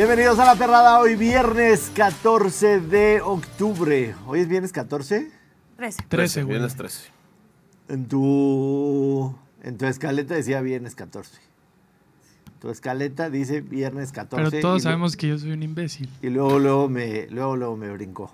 Bienvenidos a la perrada hoy viernes 14 de octubre. ¿Hoy es viernes 14? 13. 13, güey. Viernes 13. En tu, en tu escaleta decía viernes 14. Tu escaleta dice viernes 14. Pero todos sabemos que yo soy un imbécil. Y luego, luego me, luego, luego me brincó.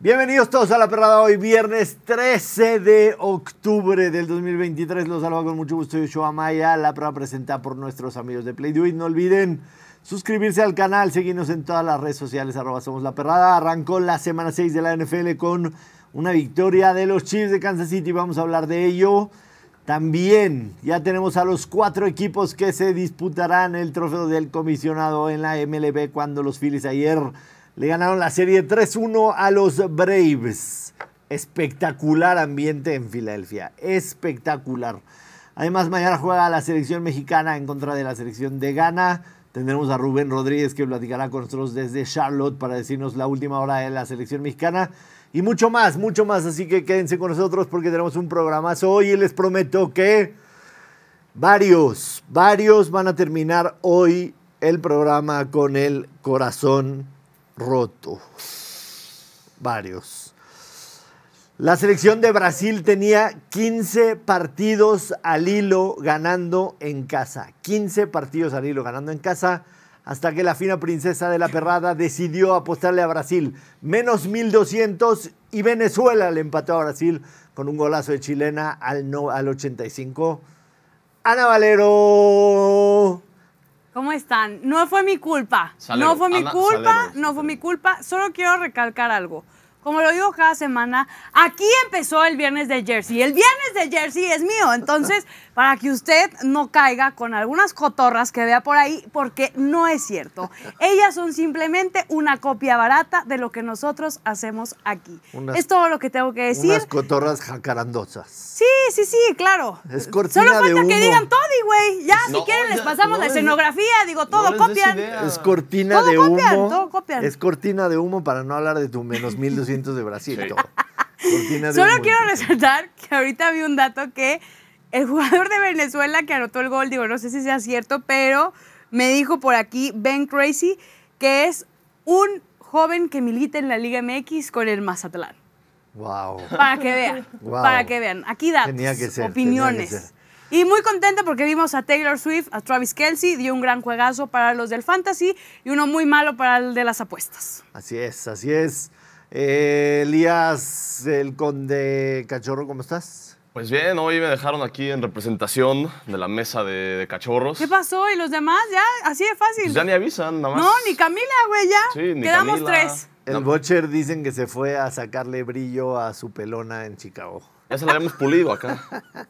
Bienvenidos todos a la perrada hoy, viernes 13 de octubre del 2023. Los saludo con mucho gusto Yoshua Maya, la perrada presentada por nuestros amigos de Play Do It. No olviden suscribirse al canal, seguirnos en todas las redes sociales, somos la perrada. Arrancó la semana 6 de la NFL con una victoria de los Chiefs de Kansas City. Vamos a hablar de ello. También ya tenemos a los cuatro equipos que se disputarán el trofeo del comisionado en la MLB cuando los Phillies ayer le ganaron la serie 3-1 a los Braves. Espectacular ambiente en Filadelfia. Espectacular. Además, mañana juega la selección mexicana en contra de la selección de Ghana. Tendremos a Rubén Rodríguez que platicará con nosotros desde Charlotte para decirnos la última hora de la selección mexicana. Y mucho más, mucho más. Así que quédense con nosotros porque tenemos un programazo hoy y les prometo que varios, varios van a terminar hoy el programa con el corazón roto. Varios. La selección de Brasil tenía 15 partidos al hilo ganando en casa. 15 partidos al hilo ganando en casa hasta que la fina princesa de la perrada decidió apostarle a Brasil. Menos 1200 y Venezuela le empató a Brasil con un golazo de chilena al, no, al 85. Ana Valero. ¿Cómo están? No fue mi culpa. Salero, no fue mi Ana culpa, Salero. no fue mi culpa. Solo quiero recalcar algo. Como lo digo cada semana, aquí empezó el viernes de Jersey. El viernes de Jersey es mío. Entonces, para que usted no caiga con algunas cotorras que vea por ahí, porque no es cierto. Ellas son simplemente una copia barata de lo que nosotros hacemos aquí. Unas- es todo lo que tengo que decir. Unas cotorras jacarandosas. Sí, sí, sí, claro. Es cortina Solo de falta que humo. digan todo, güey. Ya, No, si quieren, les pasamos no la escenografía. Digo, todo no copian. Es cortina Todo de copian, humo. todo copian. Es cortina de humo para no hablar de tu menos 1200 de Brasil. Sí. todo. Cortina de Solo humo. quiero resaltar que ahorita vi un dato que el jugador de Venezuela que anotó el gol, digo, no sé si sea cierto, pero me dijo por aquí Ben Crazy que es un joven que milita en la Liga MX con el Mazatlán. Wow. Para que vean, Wow. para que vean. Aquí datos, Tenía que ser, opiniones. tenía que ser. Y muy contenta porque vimos a Taylor Swift, a Travis Kelsey, dio un gran juegazo para los del Fantasy y uno muy malo para el de las apuestas. Así es, así es. Eh, Elías, el conde cachorro, ¿cómo estás? Pues bien, hoy me dejaron aquí en representación de la mesa de, de cachorros. ¿Qué pasó? ¿Y los demás? Ya, así de fácil. Pues ya ni avisan, nada más. no, ni Camila, güey, ya. Sí, ni Quedamos Camila. tres. El No. Butcher dicen que se fue a sacarle brillo a su pelona en Chicago. Ya se la habíamos pulido acá.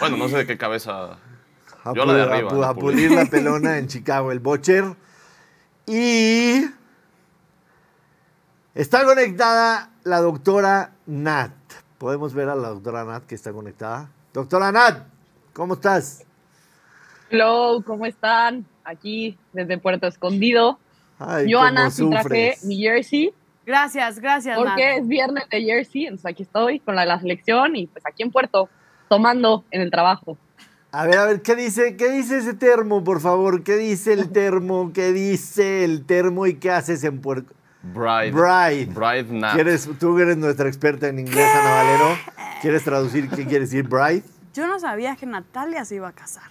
Bueno, no sé de qué cabeza. A, Yo la de a arriba, la a pulí. pulir la pelona en Chicago, el Butcher. Y está conectada la doctora Nat. Podemos ver a la doctora Nat que está conectada. Doctora Nat, ¿cómo estás? Hello, ¿cómo están? Aquí desde Puerto Escondido. Ay, Yo, Ana, sí traje mi jersey Gracias, gracias, porque Nat. es viernes de jersey, entonces aquí estoy con la de la selección y pues aquí en Puerto, tomando en el trabajo. A ver, a ver, ¿qué dice, ¿qué dice ese termo, por favor? ¿Qué dice el termo? ¿Qué dice el termo y qué haces en Puerto? Bride. Bride. Bride Nat. ¿Quieres, tú eres nuestra experta en inglés, Ana Valero. ¿Quieres traducir qué quiere decir bride? Yo no sabía que Natalia se iba a casar.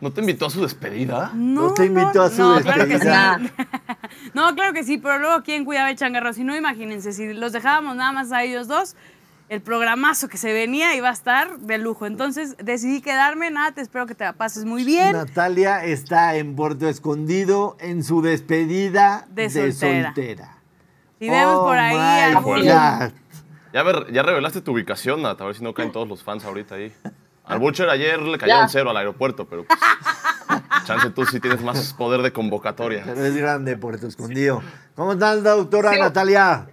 ¿No te invitó a su despedida? No, No te invitó a su no, claro que sí. despedida. No, claro que sí, pero luego quién cuidaba el changarro. Si no, imagínense, si los dejábamos nada más a ellos dos, el programazo que se venía iba a estar de lujo. Entonces decidí quedarme, Nat, espero que te la pases muy bien. Natalia está en Puerto Escondido en su despedida De de, soltera. Si vemos Oh por ahí my algún- God. Ya, ver- ya revelaste tu ubicación, Nat. A ver si no caen todos los fans ahorita ahí. Al Butcher ayer le cayó un cero al aeropuerto, pero pues, chance tú sí tienes más poder de convocatoria. Pero es grande Puerto Escondido. ¿Cómo estás, doctora Sí. Natalia?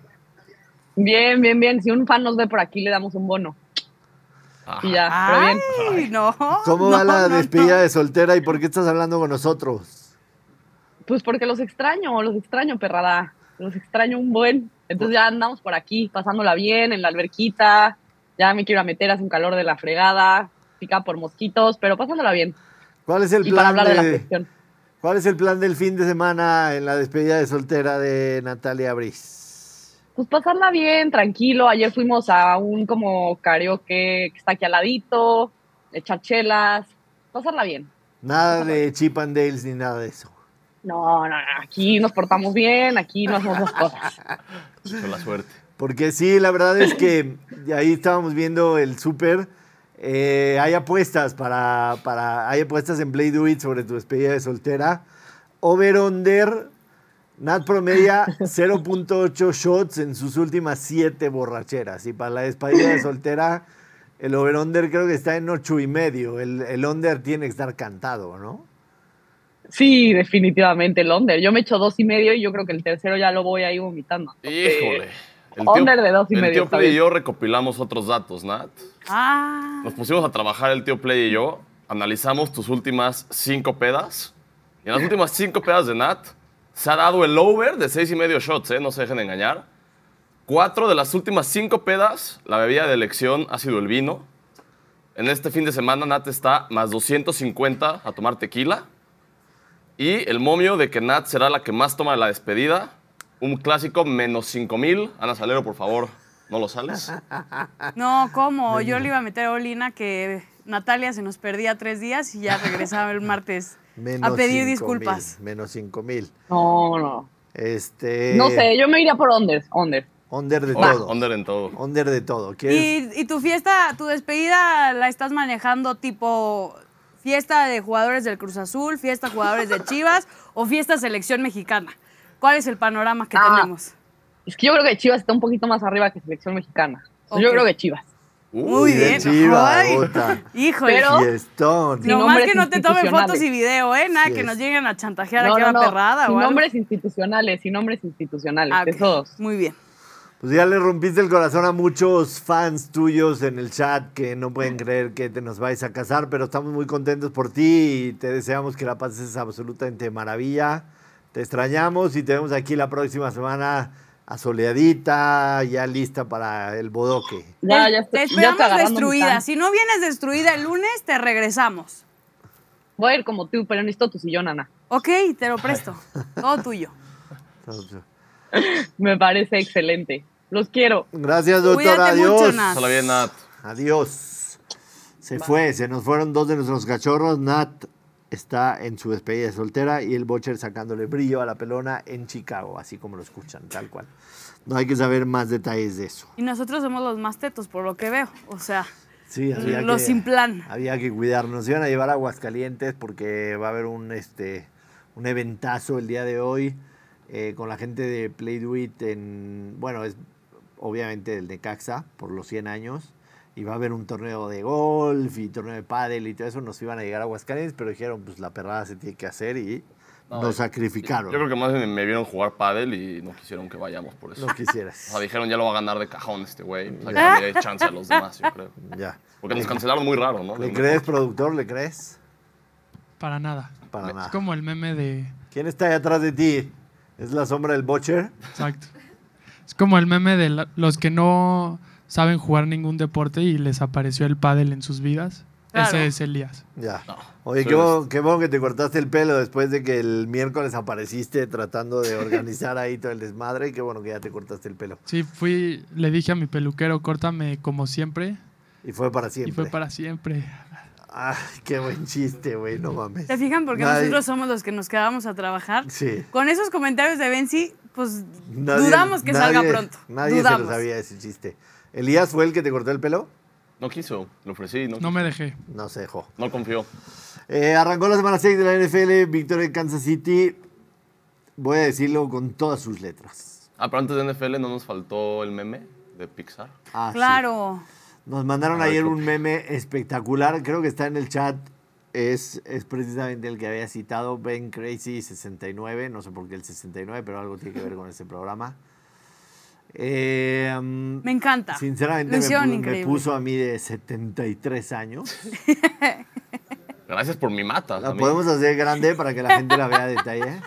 Bien, bien, bien. Si un fan nos ve por aquí, le damos un bono. Y ya, pero bien. Ay, no. ¿Cómo no, va la no, despedida no. de soltera y por qué estás hablando con nosotros? Pues porque los extraño, los extraño, perrada. Los extraño un buen. Entonces ya andamos por aquí, pasándola bien en la alberquita. Ya me quiero a meter, hace un calor de la fregada. Pica por mosquitos, pero pasándola bien. ¿Cuál es el Y para plan hablar de la selección. ¿Cuál es el plan del fin de semana en la despedida de soltera de Natalia Briz? Pues pasarla bien, tranquilo. Ayer fuimos a un como karaoke que está aquí al ladito, echar chelas, pasarla bien. Nada de chip and dales ni nada de eso. No, no, no, aquí nos portamos bien, aquí no hacemos las cosas. Con la suerte. Porque sí, la verdad es que ahí estábamos viendo el súper. eh, hay apuestas para, para. Hay apuestas en Play Do It sobre tu despedida de soltera. Over-under. Nat promedia 0.8 shots en sus últimas 7 borracheras. Y para la despedida de soltera, el over-under creo que está en 8 y medio. El, el under tiene que estar cantado, ¿no? Sí, definitivamente el under. Yo me echo dos y medio y yo creo que el tercero ya lo voy ahí vomitando. Híjole. El Under de dos y el medio, tío Play y yo recopilamos otros datos, Nat. Ah, Nos pusimos a trabajar el tío Play y yo, analizamos tus últimas cinco pedas. Y en las últimas cinco pedas de Nat se ha dado el over de seis y medio shots, ¿eh? No se dejen engañar. Cuatro de las últimas cinco pedas, la bebida de elección ha sido el vino. En este fin de semana Nat está más 250 a tomar tequila. Y el momio de que Nat será la que más toma de la despedida. Un clásico menos 5000. Ana Salero, por favor, ¿no lo sales? no, ¿cómo? Yo le iba a meter a Olina que Natalia se nos perdía tres días y ya regresaba el martes Menos a pedir 5,000, disculpas. Menos 5 mil. No, no. Este, No sé, yo me iría por under, under. Under de Oh, todo. Under en todo. Under de todo. ¿Quieres? ¿Y, y tu fiesta, tu despedida la estás manejando tipo fiesta de jugadores del Cruz Azul, fiesta de jugadores de Chivas o fiesta selección mexicana? ¿Cuál es el panorama que Ah. tenemos? Es que yo creo que Chivas está un poquito más arriba que selección mexicana. Yo creo que Chivas. Muy bien. Chivas. Híjole. Pero- Fiestón. Sin no más nombres que no te tomen fotos y video, ¿eh? Nada, que nos lleguen a chantajear No, a que no, perrada Sin o algo. nombres institucionales, sin nombres institucionales. Ah, ok. Esos. Muy bien. Pues ya le rompiste el corazón a muchos fans tuyos en el chat que no pueden creer que te nos vais a casar, pero estamos muy contentos por ti y te deseamos que la pases absolutamente maravilla. Te extrañamos y te vemos aquí la próxima semana asoleadita, ya lista para el bodoque. Ya, te, ya te estoy, ya esperamos mi destruida. Si no vienes destruida el lunes, te regresamos. Voy a ir como tú, pero necesito tu sillón, Ana. Ok, te lo presto. Todo tuyo. Me parece excelente. Los quiero. Gracias, doctor. Cuídate Adiós. mucho, Nat. Bien, Nat. Adiós. Se fue, se nos fueron dos de nuestros cachorros. Nat está en su despedida de soltera y el Bocher sacándole brillo a la pelona en Chicago, así como lo escuchan, tal cual. No hay que saber más detalles de eso. Y nosotros somos los más tetos, por lo que veo. O sea, Sí, había los que, sin plan. Había que cuidarnos. Nos iban a llevar a Aguascalientes porque va a haber un, este, un eventazo el día de hoy eh, con la gente de Play Do It en, bueno, es obviamente del Necaxa por los 100 años. Y va a haber un torneo de golf y torneo de pádel y todo eso. Nos iban a llegar a Aguascalientes, pero dijeron, pues la perrada se tiene que hacer y No, nos sacrificaron. Yo creo que más bien me vieron jugar pádel y no quisieron que vayamos por eso. No O quisieras. sea, dijeron, ya lo va a ganar de cajón este güey. O sea, que le chance a los demás, yo creo. ya. Porque nos cancelaron muy raro, ¿no? ¿Le crees, productor? ¿Le crees? Para nada. Para Es nada. como el meme de. ¿Quién está ahí atrás de ti? ¿Es la sombra del Butcher? Exacto. Es como el meme de la- los que no saben jugar ningún deporte y les apareció el pádel en sus vidas. Claro. Ese es Elías. Ya. No, Oye, qué bueno, qué bueno que te cortaste el pelo después de que el miércoles apareciste tratando de organizar ahí todo el desmadre. Qué bueno que ya te cortaste el pelo. Sí, fui, le dije a mi peluquero, córtame como siempre. Y fue para siempre. Y fue para siempre. Ay, qué buen chiste, güey, no mames. ¿Se fijan? Porque Nadie- nosotros somos los que nos quedamos a trabajar. Sí. Con esos comentarios de Benzi, pues Nadie- dudamos que salga pronto. Nadie dudamos. se lo sabía ese chiste. ¿Elías fue el que te cortó el pelo? No quiso, le ofrecí, no, No me dejé. No se dejó. no confió. Eh, arrancó la semana 6 de la NFL, victoria de Kansas City. Voy a decirlo con todas sus letras. Ah, pero antes de NFL no nos faltó el meme de Pixar. Ah, sí. Claro. Nos mandaron A ver, ayer un meme espectacular, creo que está en el chat. Es, es precisamente el que había citado Ben Crazy 69, no sé por qué el 69, pero algo tiene que ver con ese programa. Eh, mm, Me encanta. sinceramente me, me puso a mí de 73 años. Gracias por mi mata. La podemos hacer grande para que la gente la vea a detalle.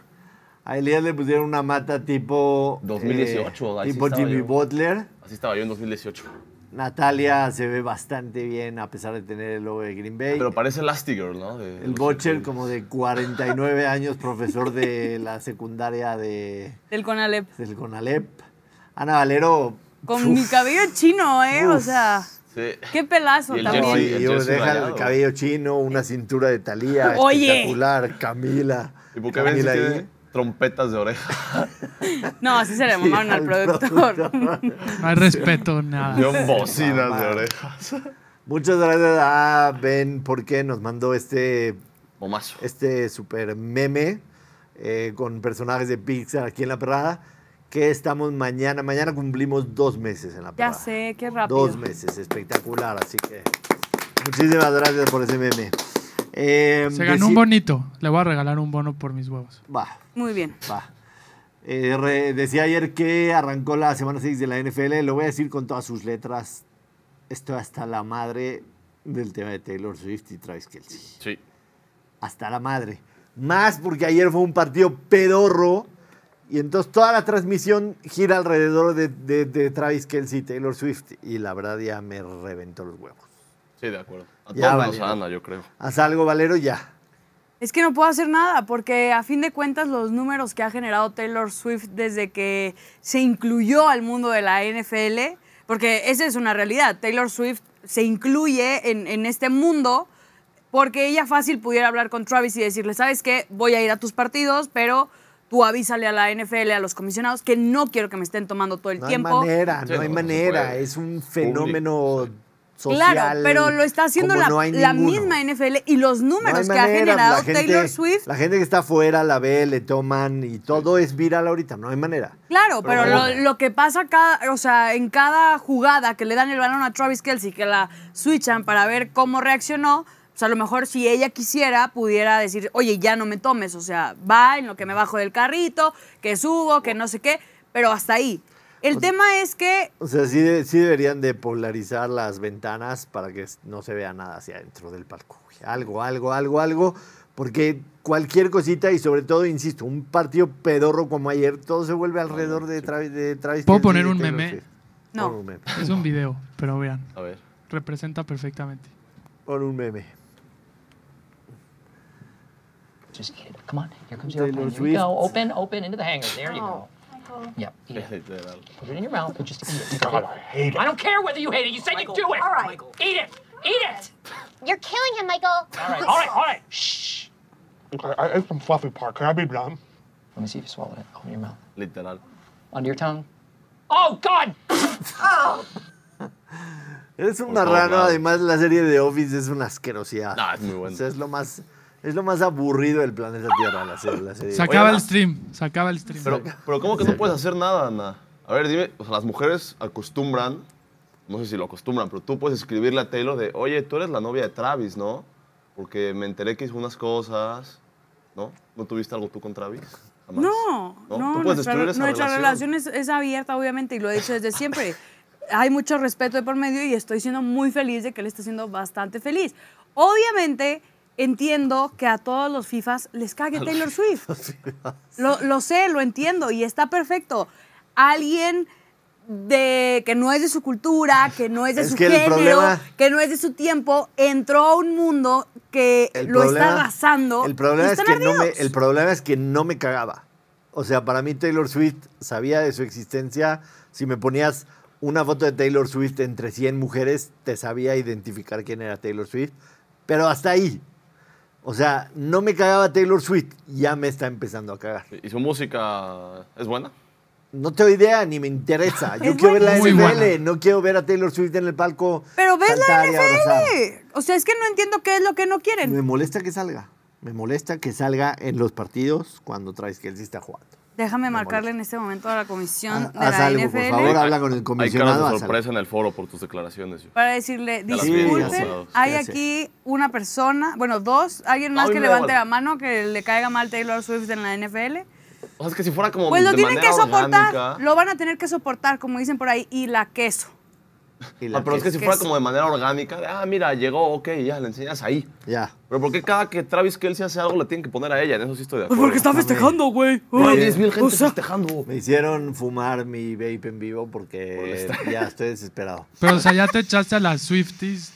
A Elías le pusieron una mata tipo... 2018, eh, tipo Jimmy yo. Butler. Así estaba yo en 2018. Natalia se ve bastante bien a pesar de tener el logo de Green Bay. Pero parece Elastigirl, ¿no? De- el Butcher, como de 49 años, profesor de la secundaria de, Del Conalep. del CONALEP. Ana Valero. Con uf, mi cabello chino, ¿eh? O sea, Sí. qué pelazo Y el no, también. jersey. y el deja el cabello chino, una cintura de Talía Oye. espectacular, Camila. ¿Y por qué Camila ahí. Trompetas de oreja? No, así se le mamaron al productor. No hay respeto, nada. Yo bocinas de orejas. Muchas gracias a Ben porque nos mandó este Momazo. este super meme eh, con personajes de Pixar aquí en La Perrada, que estamos mañana, mañana cumplimos dos meses en La Ya Perrada. sé, qué rápido. Dos meses, espectacular, así que muchísimas gracias por ese meme. Eh, Se ganó un bonito. Le voy a regalar un bono por mis huevos. Va, Muy bien. va. Eh, re- decía ayer que arrancó la semana 6 de la NFL, lo voy a decir con todas sus letras. Esto hasta la madre del tema de Taylor Swift y Travis Kelsey. Sí. hasta la madre. Más porque ayer fue un partido pedorro y entonces toda la transmisión gira alrededor de, de- de Travis Kelsey y Taylor Swift y la verdad ya me reventó los huevos. Sí, de acuerdo. A todos menos valió. a Ana, yo creo. Haz algo, Valero, ya. Es que no puedo hacer nada porque a fin de cuentas los números que ha generado Taylor Swift desde que se incluyó al mundo de la NFL, porque esa es una realidad, Taylor Swift se incluye en, en este mundo porque ella fácil pudiera hablar con Travis y decirle, ¿sabes qué? Voy a ir a tus partidos, pero tú avísale a la NFL, a los comisionados, que no quiero que me estén tomando todo el No hay tiempo. manera, no hay no, no se manera. Es un fenómeno social. Claro, pero lo está haciendo la, no misma NFL y los números que ha generado gente- Taylor Swift La gente que está afuera la ve, le toman y todo es viral ahorita, no hay manera. Claro, pero, Pero lo, que pasa cada, o sea, en cada jugada que le dan el balón a Travis Kelsey, que la switchan para ver cómo reaccionó, pues a lo mejor si ella quisiera, pudiera decir, oye, ya no me tomes, o sea, va en lo que me bajo del carrito, que subo, que no sé qué, pero hasta ahí. El tema es que, O sea, sí, de- sí deberían de polarizar las ventanas para que no se vea nada hacia adentro del palco. Algo, algo, algo, algo. Porque cualquier cosita y sobre todo, insisto, un partido pedorro como ayer, todo se vuelve alrededor de Travis, de Travis ¿Puedo poner un meme? No. Pon un meme. Es un video, pero vean. A ver. Representa perfectamente. Pon un meme. Just it. Come on. Here comes your Taylor. Here you go. Swift. Open, open into the hanger. There you go. Yep. Eat it. Literal. Put it in your mouth and just eat it. God, I hate it. I don't care whether you hate it. You said you'd do it. All right. Eat it. Eat it. You're killing him, Michael. All right. All right. All right. Shh. Okay, I ate some fluffy part. Can I be done? Let me see if you swallowed it. Open your mouth. Literal. Under your tongue. Oh God. Oh. Eres un Por todos marrano, además la serie de Office es una asquerosidad. No, es muy O bueno. sea, es lo más, es lo más aburrido del planeta Tierra, la serie. La serie. Se acaba Ana. el stream. Se acaba el stream. Pero, pero ¿cómo que no puedes hacer nada, Ana? A ver, dime, o sea, las mujeres acostumbran, no sé si lo acostumbran, pero tú puedes escribirle a Taylor de, oye, tú eres la novia de Travis, ¿no? Porque me enteré que hizo unas cosas, ¿no? ¿No tuviste algo tú con Travis? Jamás. no, ¿No? no, nuestra, nuestra relación. relación es, es abierta, obviamente, y lo he dicho desde siempre. Hay mucho respeto de por medio y estoy siendo muy feliz de que él esté siendo bastante feliz. Obviamente, entiendo que a todos los FIFAs les cague Taylor Swift. Lo, lo sé, lo entiendo y está perfecto. Alguien de que no es de su cultura, que no es de Es su que género, problema- que no es de su tiempo, entró a un mundo que lo problema- está arrasando. El problema, es que no me, el problema es que no me cagaba. O sea, para mí Taylor Swift sabía de su existencia. Si me ponías una foto de Taylor Swift entre 100 mujeres, te sabía identificar quién era Taylor Swift. Pero hasta ahí. O sea, no me cagaba Taylor Swift. Ya me está empezando a cagar. ¿Y su música es buena? No tengo idea, ni me interesa. Yo Es quiero ver la Muy NFL, buena. no quiero ver a Taylor Swift en el palco. Pero ves la. NFL. O sea, es que no entiendo qué es lo que no quieren. Me molesta que salga. Me molesta que salga en los partidos cuando traes que él sí está jugando. Déjame Me marcarle en este momento a la comisión Haz- de la algo, NFL por favor, habla con el Hay comisionado. caras haz de sorpresa en el foro por tus declaraciones. yo. para decirle, disculpen, sé, hay aquí una persona, bueno, dos, alguien más Ay, que me levante la mano que le caiga mal Taylor Swift en la NFL. O sea, es que si fuera como Pues lo de tienen que soportar, orgánica- lo van a tener que soportar, como dicen por ahí, y la queso. Y la Ah, pero es que si que fuera es- como de manera orgánica, de, ah, mira, llegó, ok, ya, le enseñas ahí. Ya. Pero ¿por qué cada que Travis Kelsey hace algo le tienen que poner a ella? En eso sí estoy de Pues acuerdo. porque está festejando, güey. Hay Ay, 10 mil gente o sea, festejando. Me hicieron fumar mi vape en vivo porque ya estoy desesperado. Pero, o sea, ya te echaste a las Swifties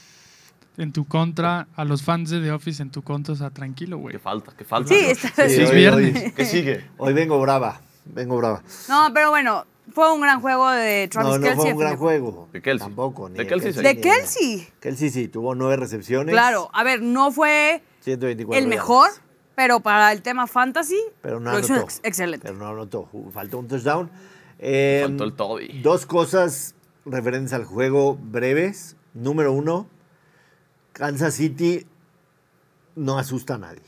en tu contra, a los fans de The Office en tu contra, o sea, tranquilo, güey. ¿Qué falta? ¿Qué falta? Sí, está- Sí, es hoy- viernes. hoy- ¿Qué sigue? Hoy vengo brava. Vengo brava. No, pero bueno, fue un gran juego de Travis No, no fue un gran juego. De Kelce. Tampoco. Ni De Kelce sí. De ni Kelsey. Kelce sí, tuvo nueve recepciones. Claro, a ver, no fue 124 el yardas. mejor, pero para el tema fantasy Pero no lo hizo anotó. ex- excelente. Pero no anotó. Faltó un touchdown. Eh, Faltó el Toby. Dos cosas referentes al juego breves. Número uno, Kansas City no asusta a nadie.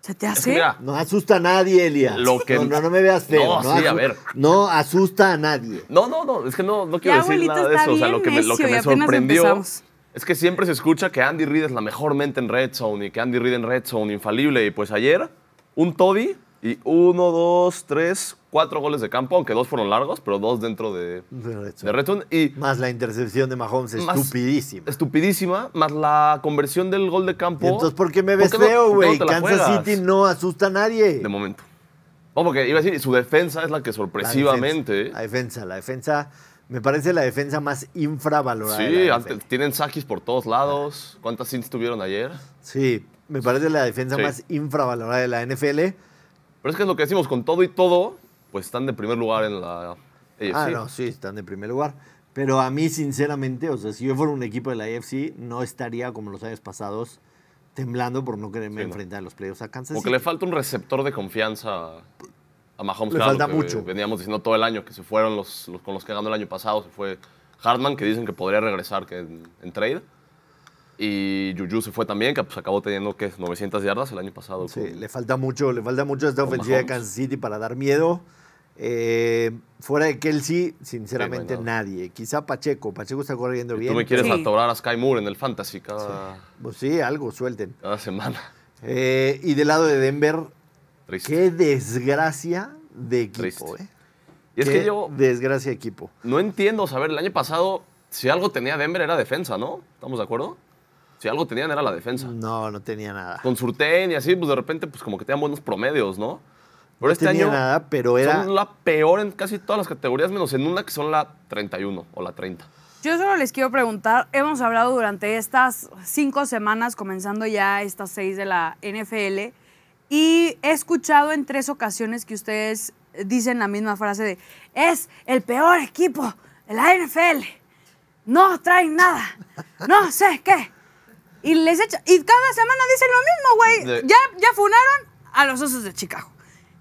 ¿Se te Es que hace? mira, No asusta a nadie, Elías. Lo que- no, no, no me veas feo. No, sí, a ver. No asusta a nadie. No, no, no, es que no, no quiero Ya, decir nada de eso. O sea, lo que me, lo que sorprendió empezamos. es que siempre se escucha que Andy Reid es la mejor mente en Red Zone y que Andy Reid en Red Zone infalible. Y pues ayer, un Toby y uno, dos, tres, cuatro goles de campo, aunque dos fueron largos, pero dos dentro de, de Red Zone. Y Más la intercepción de Mahomes, estupidísima. estupidísima, más la conversión del gol de campo. Y entonces, ¿por qué me ves ¿Por qué no- feo, no güey? Kansas juegas? City no asusta a nadie. De momento. No, porque iba a decir, su defensa es la que La sorpresivamente. defensa, La defensa, la defensa, me parece la defensa más infravalorada. Sí, antes- tienen saquis por todos lados. ¿Cuántas cints tuvieron ayer? Sí, me parece la defensa Sí. más infravalorada de la NFL. Pero es que es lo que decimos, con todo y todo, pues están de primer lugar en la AFC. Ah, no, sí, están de primer lugar. Pero a mí, sinceramente, o sea, si yo fuera un equipo de la AFC, no estaría como los años pasados temblando por no quererme Sí, enfrentar a los playoffs a Kansas Como que City. le falta un receptor de confianza a Mahomes. Le claro, falta mucho. Veníamos diciendo todo el año que se fueron los, los- con los que ganó el año pasado. Se fue Hartman, que dicen que podría regresar que en, en trade. Y Juju se fue también, que pues acabó teniendo que 900 yardas el año pasado. Sí, con- le falta mucho, le falta mucho a esta ofensiva de. Kansas City para dar miedo. Eh, fuera de Kelsey, sinceramente Sí, no nadie. Quizá Pacheco. Pacheco está corriendo bien. Tú me quieres Sí. atorar a Sky Moore en el Fantasy cada, Pues sí, algo suelten. cada semana. Eh, y del lado de Denver, Triste. qué desgracia de equipo. ¿eh? Y es Qué que yo Desgracia de equipo. no entiendo, saber, el año pasado, si algo tenía Denver era defensa, ¿no? ¿Estamos de acuerdo? Si algo tenían era la defensa. No, no tenía nada. Con Surtain y así, pues de repente, pues como que tenían buenos promedios, ¿no? Pero No este tenía año nada, pero era. son la peor en casi todas las categorías, menos en una que son la 31 o la 30. Yo solo les quiero preguntar, hemos hablado durante estas cinco semanas, comenzando ya estas seis de la NFL, y he escuchado en tres ocasiones que ustedes dicen la misma frase de, es el peor equipo de la NFL, no traen nada, no sé qué. Y les echa, y cada semana dicen lo mismo, güey. Ya, ya funaron a los Osos de Chicago.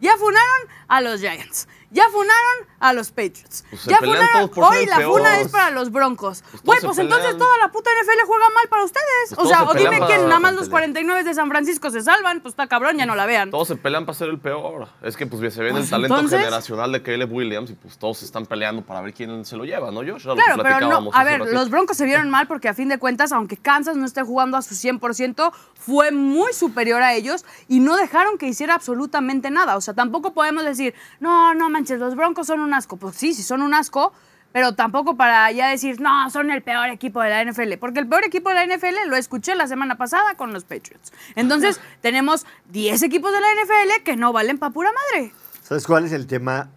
Ya funaron a los Giants. Ya funaron a los Patriots. Pues ya funaron. Hoy la peor. funa es para los Broncos. Pues Güey, pues entonces toda la puta NFL juega mal para ustedes. Pues o sea, se o dime quién, nada más los pelear. 49 de San Francisco se salvan, pues está cabrón, ya no la vean. Todos se pelean para ser el peor. Es que pues se viene el talento entonces- generacional de Caleb Williams y pues todos se están peleando para ver quién se lo lleva, ¿no? Yo, Era lo que Claro, pero no. platicábamos A ver, los Broncos se vieron mal porque a fin de cuentas, aunque Kansas no esté jugando a su 100%, fue muy superior a ellos y no dejaron que hiciera absolutamente nada. O sea, tampoco podemos decir, no, no manches, los Broncos son un asco. Pues sí, sí son un asco, pero tampoco para ya decir, no, son el peor equipo de la NFL. Porque el peor equipo de la NFL lo escuché la semana pasada con los Patriots. Entonces, tenemos 10 equipos de la NFL que no valen pa' pura madre. ¿Sabes cuál es el tema?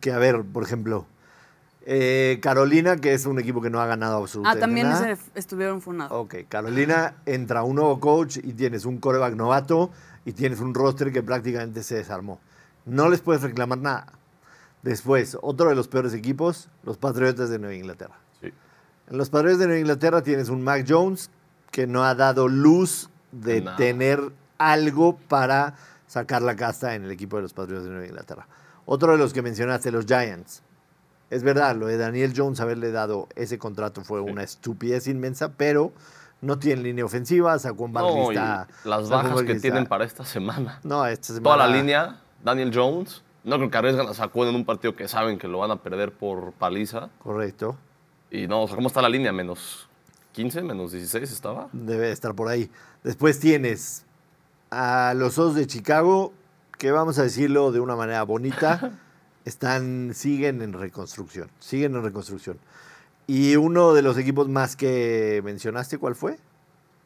Que, a ver, por ejemplo, eh, Carolina, que es un equipo que no ha ganado Ah, absolutamente también nada. ese estuvieron funados. Ok, Carolina entra un nuevo coach y tienes un coreback novato y tienes un roster que prácticamente se desarmó. No les puedes reclamar nada. Después, otro de los peores equipos, los Patriotas de Nueva Inglaterra. Sí. En los Patriotas de Nueva Inglaterra tienes un Mac Jones que no ha dado luz de tener algo para sacar la casta en el equipo de los Patriotas de Nueva Inglaterra. Otro de los que mencionaste, los Giants. Es verdad, lo de Daniel Jones haberle dado ese contrato fue una estupidez inmensa, pero no tiene línea ofensiva, sacó un No, las bajas que tienen para esta semana. No, esta semana... Toda la línea, Daniel Jones. No creo que arriesgan a Saquon en un partido que saben que lo van a perder por paliza. Correcto. Y no, o sea, ¿cómo está la línea? ¿Menos 15? ¿Menos 16 estaba? Debe estar por ahí. Después tienes a los Osos de Chicago, que vamos a decirlo de una manera bonita, están, siguen en reconstrucción. Siguen en reconstrucción. Y uno de los equipos más que mencionaste, ¿cuál fue?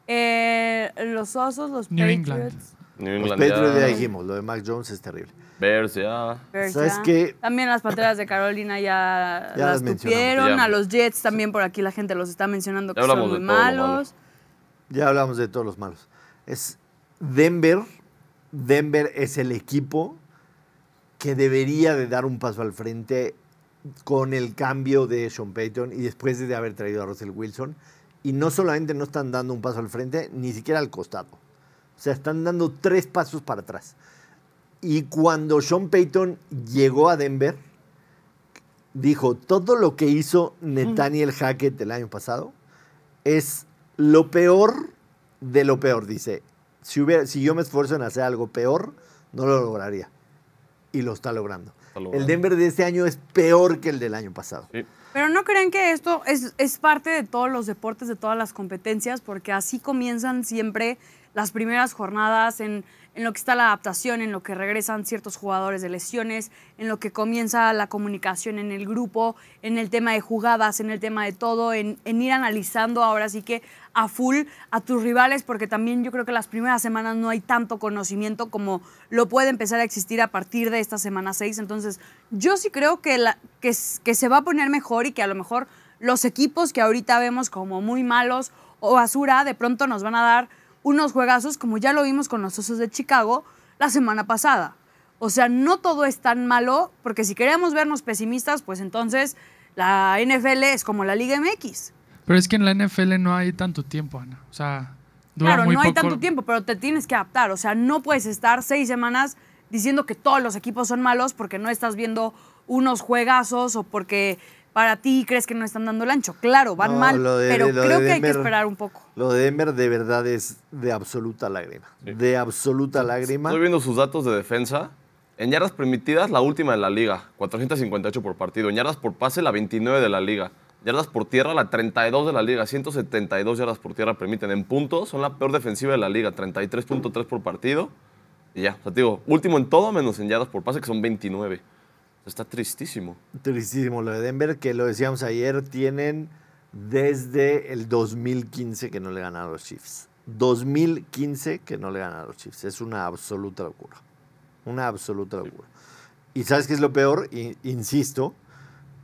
Eh, los Osos, los New Patriots. England. New Los Patriots ya ya, dijimos, lo de Mac Jones es terrible. Bears ya. Bears ¿Sabes ya. qué? También las Panteras de Carolina ya, Ya las. Ya. A los Jets también por aquí la gente los está mencionando que son muy de todo lo malo. malos. Ya hablamos de todos los malos. Es Denver. Denver es el equipo que debería de dar un paso al frente con el cambio de Sean Payton y después de haber traído a Russell Wilson. Y no solamente no están dando un paso al frente, ni siquiera al costado. O sea, están dando tres pasos para atrás. Y cuando Sean Payton llegó a Denver, dijo, todo lo que hizo Nathaniel Hackett el año pasado es lo peor de lo peor. Dice, si, hubiera, si yo me esfuerzo en hacer algo peor, no lo lograría. Y lo está logrando. Está logrando. El Denver de este año es peor que el del año pasado. Sí. Pero no creen que esto es, es parte de todos los deportes, de todas las competencias, porque así comienzan siempre las primeras jornadas en, en lo que está la adaptación, en lo que regresan ciertos jugadores de lesiones, en lo que comienza la comunicación en el grupo, en el tema de jugadas, en el tema de todo, en, en ir analizando ahora sí que a full a tus rivales, porque también yo creo que las primeras semanas no hay tanto conocimiento como lo puede empezar a existir a partir de esta semana 6. Entonces, yo sí creo que, la, que, que se va a poner mejor y que a lo mejor los equipos que ahorita vemos como muy malos o basura, de pronto nos van a dar unos juegazos como ya lo vimos con los Osos de Chicago la semana pasada. O sea, no todo es tan malo, porque si queremos vernos pesimistas, pues entonces la NFL es como la Liga MX. Pero es que en la NFL no hay tanto tiempo, Ana. O sea, dura Claro, muy no hay poco. tanto tiempo, pero te tienes que adaptar. O sea, no puedes estar seis semanas diciendo que todos los equipos son malos porque no estás viendo unos juegazos o porque para ti crees que no están dando el ancho. Claro, van No, mal, de- pero de creo que hay que esperar un poco. Lo de Denver de verdad es de absoluta lágrima. De absoluta lágrima. Estoy viendo sus datos de defensa. En yardas permitidas, la última de la liga, 458 por partido. En yardas por pase, la 29 de la liga. Yardas por tierra, la 32 de la liga. 172 yardas por tierra permiten. En puntos, son la peor defensiva de la liga, 33.3 por partido. Y ya, o sea, te digo, último en todo, menos en yardas por pase, que son 29. Está tristísimo. Tristísimo lo de Denver, que lo decíamos ayer, tienen desde el 2015 que no le ganan a los Chiefs. 2015 que no le ganan a los Chiefs. Es una absoluta locura. Una absoluta locura. Y ¿sabes qué es lo peor? Insisto,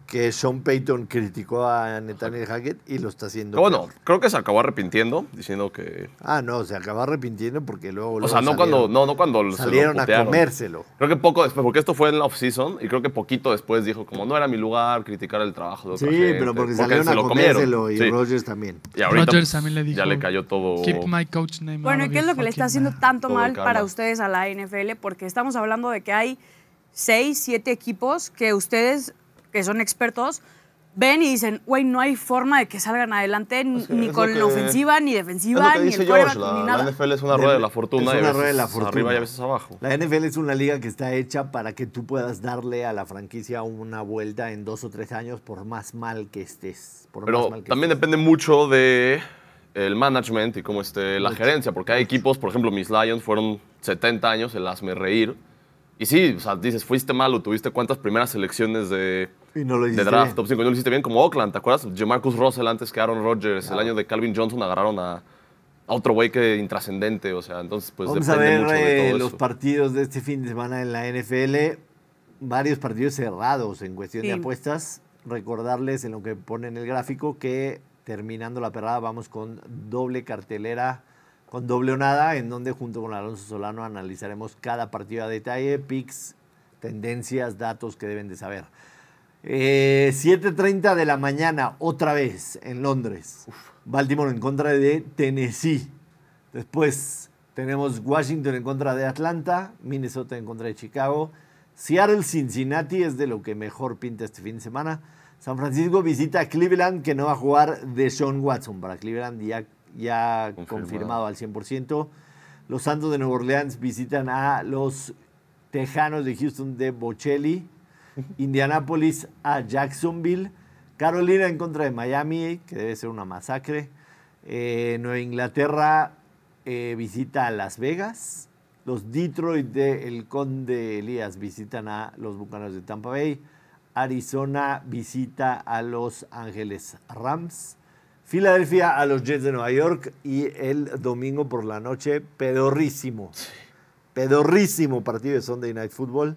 que Sean Payton criticó a Nathaniel Hackett y lo está haciendo. Bueno, peor. creo que se acabó arrepintiendo, diciendo que... Ah, no, se acaba arrepintiendo porque luego. O luego sea, no cuando, salieron- no, no cuando se lo salieron a comérselo. Creo que poco después, porque esto fue en la off-season, y creo que poquito después dijo, como no era mi lugar criticar el trabajo de Sí, otra gente. pero porque salieron a comérselo y Sí. Rogers también. Y ahorita Rogers también le dijo. ya le cayó todo. Keep my coach name Bueno, out ¿y of qué es lo que le está haciendo mouth". tanto Todo mal para ustedes a la NFL? Porque estamos hablando de que hay seis, siete equipos que ustedes, que son expertos, ven y dicen, güey, no hay forma de que salgan adelante ni, Es que ni es con la ofensiva, ni defensiva, ni el George, quarterback, la, ni la nada. NFL es una rueda de la fortuna. Es y a una veces rueda de la fortuna. Arriba y a veces abajo. La NFL es una liga que está hecha para que tú puedas darle a la franquicia una vuelta en dos o tres años por más mal que estés. Por más Pero mal que también estés. depende mucho de el management y cómo esté la gerencia, porque hay equipos, por ejemplo, mis Lions fueron 70 años, el hazme reír. Y sí, o sea, dices, fuiste malo, tuviste cuántas primeras selecciones de, Y no lo de hiciste draft, bien. top 5, y no lo hiciste bien, como Oakland, ¿te acuerdas? Jamarcus Russell antes que Aaron Rodgers, el año de Calvin Johnson agarraron a, a otro güey que intrascendente, o sea, entonces pues Vamos a depende ver mucho de eh, todo los eso. partidos de este fin de semana en la NFL. Varios partidos cerrados en cuestión de apuestas. Recordarles en lo que pone en el gráfico que terminando la perrada vamos con doble cartelera, con doble o nada, en donde junto con Alonso Solano analizaremos cada partido a detalle, picks, tendencias, datos que deben de saber. Eh, 7.30 de la mañana, otra vez en Londres. Baltimore en contra de Tennessee. Después tenemos Washington en contra de Atlanta, Minnesota en contra de Chicago. Seattle, Cincinnati es de lo que mejor pinta este fin de semana. San Francisco visita a Cleveland, que no va a jugar de Sean Watson. Para Cleveland ya, ya Confirmado. confirmado al 100%. Los Santos de Nueva Orleans visitan a los Tejanos de Houston de Bocelli. Indianapolis a Jacksonville. Carolina en contra de Miami, que debe ser una masacre. Eh, Nueva Inglaterra eh, visita a Las Vegas. Los Detroit de El Conde Elías visitan a los Bucaneros de Tampa Bay. Arizona visita a Los Ángeles Rams. Filadelfia a los Jets de Nueva York. Y el domingo por la noche, pedorrísimo. Pedorrísimo partido de Sunday Night Football.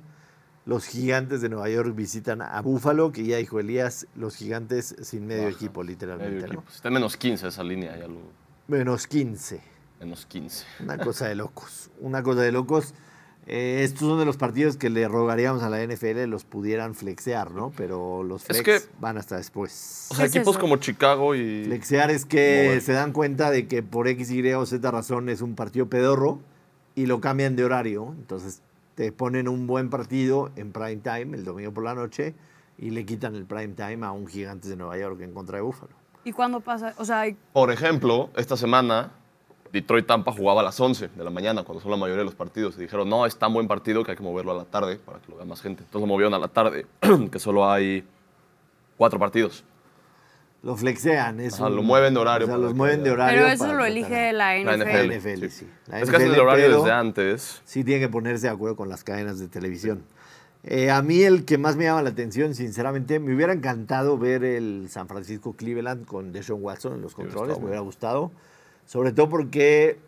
Los gigantes de Nueva York visitan a Buffalo, que ya dijo Elías, los gigantes sin medio equipo, literalmente. Medio ¿no? equipo. Está en menos 15 esa línea, ya lo. Menos 15. Menos 15. Una cosa de locos. Una cosa de locos. Eh, estos son de los partidos que le rogaríamos a la NFL los pudieran flexear, ¿no? Pero los Es flex que- van hasta después. O sea, es equipos como Chicago y. Flexear es que Mover. se dan cuenta de que por X, Y o Z razón es un partido pedorro y lo cambian de horario. Entonces te ponen un buen partido en prime time el domingo por la noche y le quitan el prime time a un Gigantes de Nueva York en contra de Búfalo. ¿Y cuándo pasa? O sea, Por ejemplo, esta semana Detroit Tampa jugaba a las 11 de la mañana, cuando son la mayoría de los partidos. Y dijeron, no, es tan buen partido que hay que moverlo a la tarde para que lo vea más gente. Entonces lo movieron a la tarde, que solo hay cuatro partidos. Lo flexean. Es Ajá, un- lo mueven de horario O sea, los mueven de horario. pero eso lo elige la La NFL. NFL. NFL, sí. sí. La es que hacen el NFL, horario desde antes. sí tiene que ponerse de acuerdo con las cadenas de televisión. Eh, a mí el que más me llama la atención, sinceramente, me hubiera encantado ver el San Francisco Cleveland con Deshaun Watson en los hubiera controles, me hubiera gustado. Sobre todo porque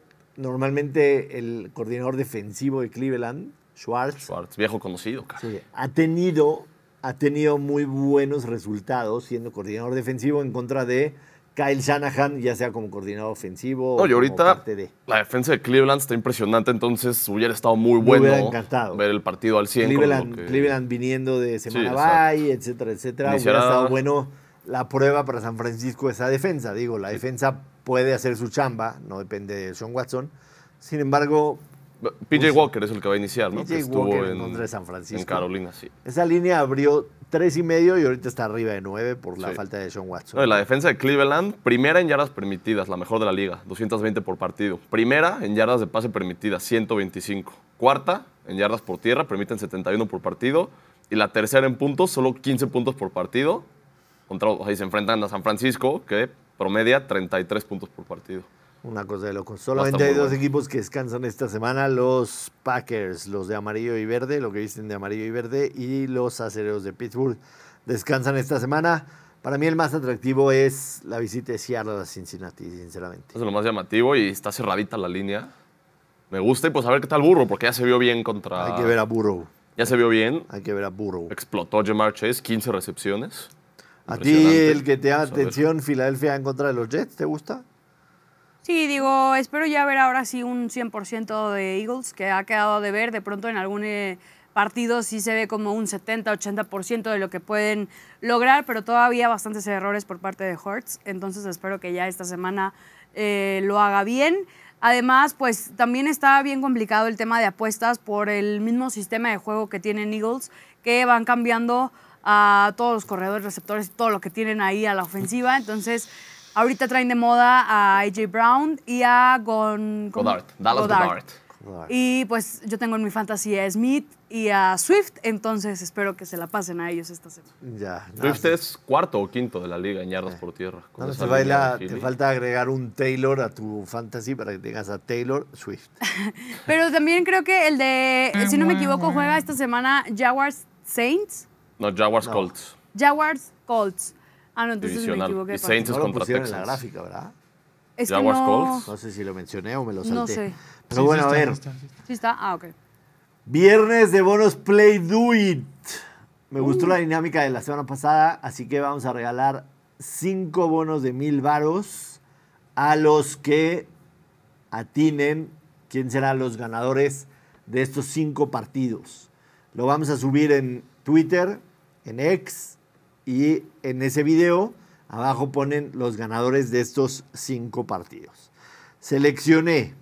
normalmente el coordinador defensivo de Cleveland, Schwartz, Schwartz, viejo conocido, cara. sí, ha tenido ha tenido muy buenos resultados siendo coordinador defensivo en contra de Kyle Shanahan, ya sea como coordinador ofensivo o como parte de. la defensa de Cleveland está impresionante, entonces hubiera estado muy Me bueno encantado. ver el partido al 100 con Cleveland, que- Cleveland viniendo de semana bye, etcétera, etcétera. Iniciará- Hubiera estado bueno la prueba para San Francisco esa defensa. Digo, la defensa puede hacer su chamba, no depende de Sean Watson. Sin embargo, PJ Pues- Walker es el que va a iniciar, ¿no? PJ Que estuvo Walker en de San Francisco. En Carolina, sí. esa línea abrió tres y medio y ahorita está arriba de nueve por la Sí. falta de Sean Watson. No, la defensa de Cleveland, primera en yardas permitidas, la mejor de la liga, 220 por partido. Primera en yardas de pase permitidas, 125. Cuarta en yardas por tierra, permiten 71 por partido. Y la tercera en puntos, solo 15 puntos por partido. Contra, se enfrentan a San Francisco, que promedia 33 puntos por partido. Una cosa de a Solamente hay dos bueno. equipos que descansan esta semana, los Packers, los de amarillo y verde, lo que visten de amarillo y verde, y los acereros de Pittsburgh descansan esta semana. Para mí el más atractivo es la visita de Seattle a Cincinnati, sinceramente. Eso es lo más llamativo y está cerradita la línea. Me gusta y pues a ver qué tal Burro, porque ya se vio bien contra... Hay que ver a Burrow, Ya se vio bien. hay que ver a Burrow. Explotó Jamar Chase, 15 recepciones. A ti el que te llama atención, Filadelfia en contra de los Jets, ¿te gusta? Sí, digo, espero ya ver ahora sí un 100% de Eagles, que ha quedado de ver. De pronto en algún eh, partido sí se ve como un 70-80% de lo que pueden lograr, pero todavía bastantes errores por parte de Hurts. Entonces espero que ya esta semana eh, lo haga bien. Además, pues también está bien complicado el tema de apuestas por el mismo sistema de juego que tienen Eagles, que van cambiando a todos los corredores, receptores, todo lo que tienen ahí a la ofensiva. Entonces, ahorita traen de moda a AJ Brown y a Gon. Goddard, Dallas Goddard. Y pues yo tengo en mi fantasía a Smith y a Swift, entonces espero que se la pasen a ellos esta semana. Ya. Swift es cuarto o quinto de la liga en yardas por tierra. esa te, baila- te falta agregar un Taylor a tu fantasy para que tengas a Taylor Swift. Pero también creo que el de, Qué si no me equivoco, juega esta semana Jaguars Saints, No, Jaguars No. Colts. Jaguars Colts. Ah, no, entonces Divisional. me equivoqué. Y Saints. No contra pusieron en la gráfica, ¿verdad? Es que Jaguars no, Colts. No sé si lo mencioné o me lo salté. no sé. Pero Sí, bueno, sí a ver. sí está, sí está. ¿Sí está? Ah, ok. Viernes de bonos Play Do It. Me gustó la dinámica de la semana pasada, así que vamos a regalar cinco bonos de mil varos a los que atinen quién serán los ganadores de estos cinco partidos. Lo vamos a subir en Twitter, en X y en ese video abajo ponen los ganadores de estos cinco partidos. Seleccioné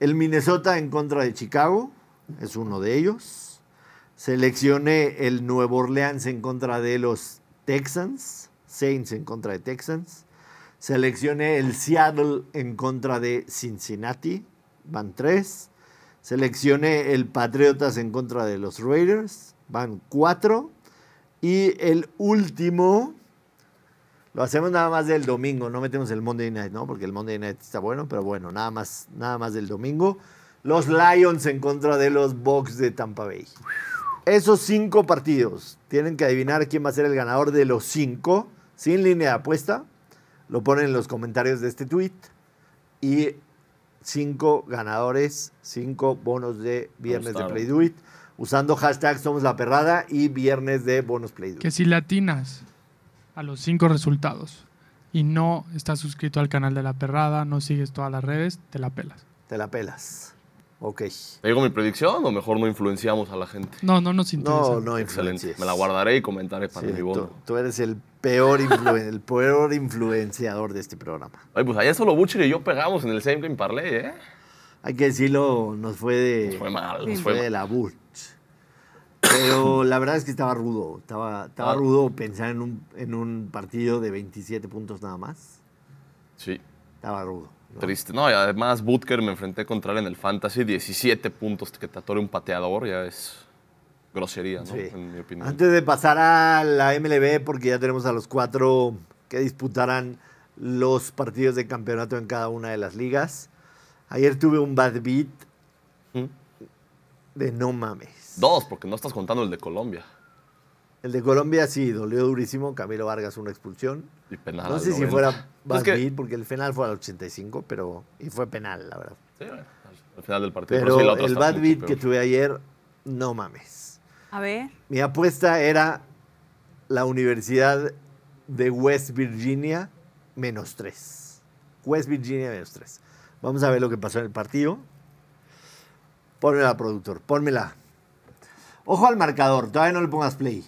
el Minnesota en contra de Chicago, es uno de ellos. Seleccioné el Nuevo Orleans en contra de los Texans, Saints en contra de Texans. Seleccioné el Seattle en contra de Cincinnati, van tres. Seleccioné el Patriotas en contra de los Raiders, van cuatro. Y el último, lo hacemos nada más del domingo, no metemos el Monday Night, ¿no? Porque el Monday Night está bueno, pero bueno, nada más, nada más del domingo. Los Lions en contra de los Bucks de Tampa Bay. Esos cinco partidos, tienen que adivinar quién va a ser el ganador de los cinco, sin línea de apuesta. Lo ponen en los comentarios de este tweet. Y cinco ganadores, cinco bonos de viernes de. Play Do It, usando hashtag Somos la Perrada y viernes de bonus Play. Que si latinas a los cinco resultados y no estás suscrito al canal de la perrada, no sigues todas las redes, te la pelas. Te la pelas. Ok. ¿Te digo mi predicción o mejor no influenciamos a la gente? No, no nos interesa. No, no Excelente. Me la guardaré y comentaré para Sí, mi tú, bono. tú eres el peor, el peor influenciador de este programa. Ay, pues ayer solo Butcher y yo pegamos en el Same Game Parlay, ¿eh? Hay que decirlo, nos fue de, Nos fue mal, nos fue fue de la Butch. Pero la verdad es que estaba rudo. Estaba, estaba Ah. rudo pensar en un, en un partido de 27 puntos nada más. Sí, Estaba rudo. ¿no? triste. No, y además Butker me enfrenté contra él en el Fantasy, 17 puntos que te atore un pateador, ya es grosería, ¿no? Sí. En mi opinión. Antes de pasar a la MLB, porque ya tenemos a los cuatro que disputarán los partidos de campeonato en cada una de las ligas. Ayer tuve un bad beat ¿Mm? de no mames. Dos, porque no estás contando el de Colombia. El de Colombia sí, dolió durísimo. Camilo Vargas una expulsión. Y penal. no sé si 90. fuera bad Es que- beat, porque el penal fue al 85, pero y fue penal, la verdad. Sí, bueno, al- al final del partido. Pero sí, la otra el bad beat peor. que tuve ayer, no mames. A ver. Mi apuesta era la Universidad de West Virginia menos 3. West Virginia menos 3. Vamos a ver lo que pasó en el partido. Pónmela, productor, pónmela. Ojo al marcador, todavía no le pongas play.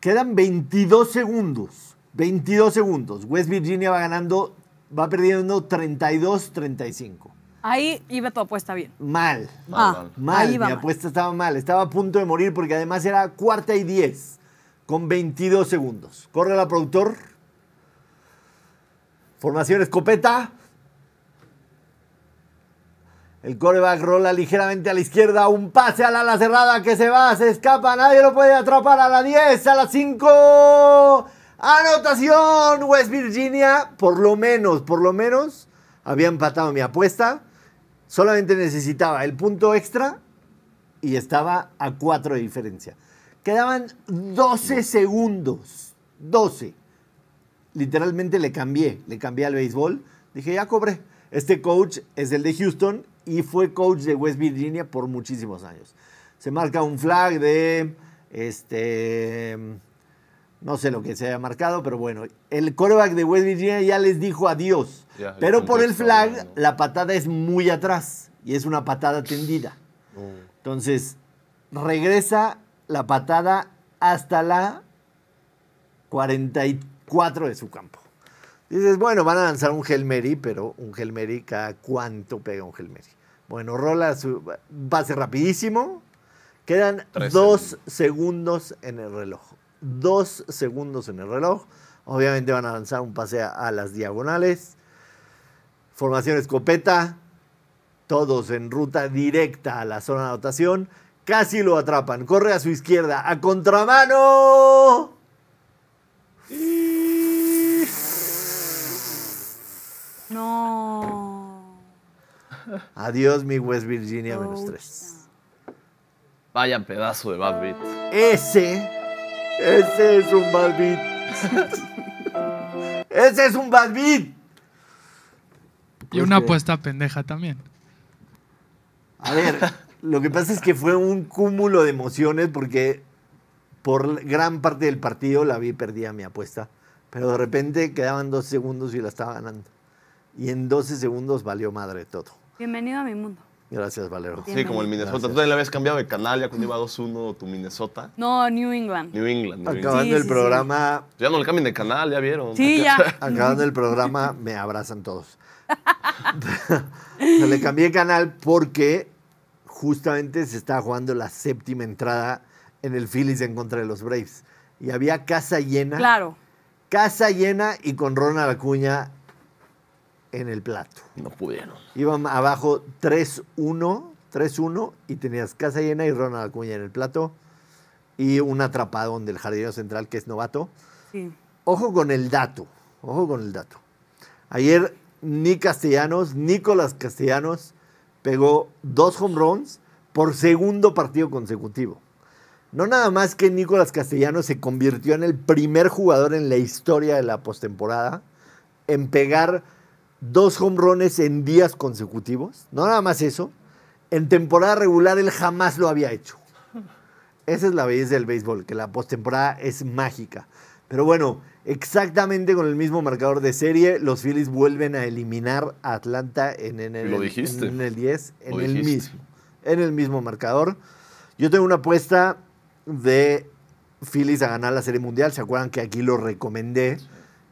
Quedan 22 segundos. 22 segundos. West Virginia va ganando, va perdiendo 32-35. Ahí iba tu apuesta bien. Mal. Mal, ah, mal. Mi mal. apuesta estaba mal. Estaba a punto de morir porque además era cuarta y 10 con 22 segundos. Corre la productor. Formación escopeta. El coreback rola ligeramente a la izquierda. Un pase al ala cerrada que se va, se escapa. Nadie lo puede atrapar a la 10, a la 5. Anotación. West Virginia, por lo menos, por lo menos, había empatado mi apuesta. Solamente necesitaba el punto extra y estaba a 4 de diferencia. Quedaban 12 segundos. 12. Literalmente le cambié, le cambié al béisbol. Dije, ya cobré. Este coach es el de Houston y fue coach de West Virginia por muchísimos años. Se marca un flag de, este, no sé lo que se haya marcado, pero bueno, el quarterback de West Virginia ya les dijo adiós. El pero por el flag, la patada es muy atrás y es una patada tendida. No. Entonces, regresa la patada hasta la 44 de su campo. Dices, bueno, van a lanzar un Hail Mary, pero un Hail Mary, ¿cada cuánto pega un Hail Mary? Bueno, rola su pase rapidísimo. Quedan Tres dos segundos en el reloj. Dos segundos en el reloj. Obviamente van a lanzar un pase a, a las diagonales. Formación escopeta. Todos en ruta directa a la zona de anotación. Casi lo atrapan. Corre a su izquierda. A contramano. No. Adiós, mi West Virginia menos 3. Vaya pedazo de bad beat. Ese. Ese es un bad beat. ese es un bad beat. Y una Pues que- apuesta pendeja también. A ver, lo que pasa es que fue un cúmulo de emociones porque por gran parte del partido la vi y perdía mi apuesta. Pero de repente quedaban dos segundos y la estaba ganando. Y en 12 segundos valió madre todo. Bienvenido a mi mundo. Gracias, Valero. Sí, como el Minnesota. Gracias. Tú también le habías cambiado de canal ya cuando iba 2-1 tu Minnesota. No, New England. New England. New England. Acabando Sí, el sí, programa, Ya no le cambien de canal, ya vieron. Sí, ya. acabando el programa, me abrazan todos. Le cambié de canal porque justamente se estaba jugando la séptima entrada en el Phillies en contra de los Braves. Y había casa llena. Claro. Casa llena y con Ronald Acuña en el plato. No pudieron. Iban abajo 3-1, 3-1 y tenías casa llena y Ronald Acuña en el plato. Y un atrapadón del jardinero central que es novato. Sí. Ojo con el dato, ojo con el dato. Ayer Nick Castellanos, Nicolás Castellanos, pegó dos home runs por segundo partido consecutivo. No nada más que Nicolás Castellanos se convirtió en el primer jugador en la historia de la postemporada en pegar dos home runs en días consecutivos. No nada más eso. En temporada regular él jamás lo había hecho. Esa es la belleza del béisbol, que la postemporada es mágica. Pero bueno, exactamente con el mismo marcador de serie, los Phillies vuelven a eliminar a Atlanta en, en el, Lo dijiste. en el 10, en Lo el dijiste. mismo. En el mismo marcador. Yo tengo una apuesta de Phillies a ganar la Serie Mundial. ¿Se acuerdan que aquí lo recomendé?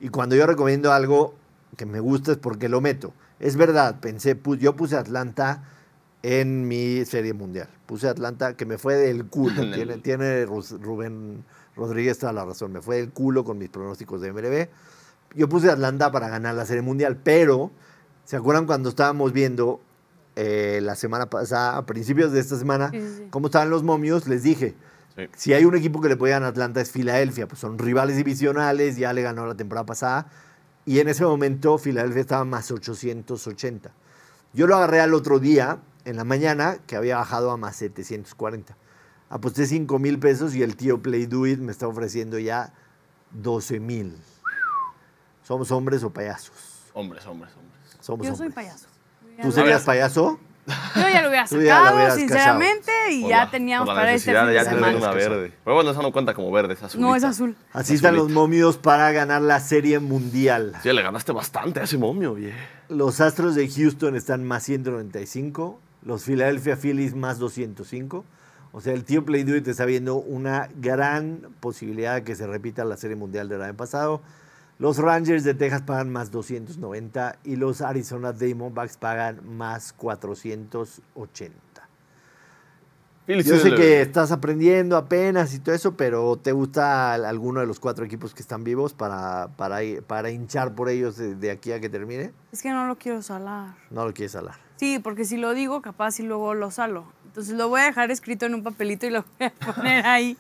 Y cuando yo recomiendo algo que me gusta es porque lo meto. Es verdad, pensé, yo puse Atlanta en mi Serie Mundial. Puse Atlanta que me fue del culo. Tiene, tiene Rubén Rodríguez toda la razón. Me fue del culo con mis pronósticos de MLB. Yo puse Atlanta para ganar la Serie Mundial, pero ¿se acuerdan cuando estábamos viendo eh, la semana pasada, a principios de esta semana, Sí, sí, sí. cómo estaban los momios? Les dije, Sí. si hay un equipo que le puede ganar a Atlanta es Filadelfia, pues son rivales divisionales, ya le ganó la temporada pasada, y en ese momento Filadelfia estaba más 880. Yo lo agarré al otro día, en la mañana, que había bajado a más 740. Aposté 5 mil pesos y el tío Play Do It me está ofreciendo ya 12 mil. ¿Somos hombres o payasos? Hombres, hombres, hombres. Somos Yo soy payaso. ¿Tú serías payaso? Yo ya lo hubiera ya sacado, hubieras sinceramente, y Por ya teníamos por la para este fin de ya tener semana. una verde. Pero bueno, esa no cuenta como verde, es azul. No, es azul. Así están los momios para ganar la serie mundial. Sí, le ganaste bastante a ese momio, oye. Los Astros de Houston están más 195. Los Philadelphia Phillies más 205. O sea, el tío Play Do It está viendo una gran posibilidad de que se repita la serie mundial del año pasado. Los Rangers de Texas pagan más 290 y los Arizona Diamondbacks pagan más 480. Phillies Yo sé que estás aprendiendo apenas y todo eso, pero ¿te gusta al- alguno de los cuatro equipos que están vivos para, para, para hinchar por ellos de, de aquí a que termine? Es que no lo quiero salar. No lo quieres hablar. Sí, porque si lo digo, capaz y luego lo salo. Entonces lo voy a dejar escrito en un papelito y lo voy a poner ahí.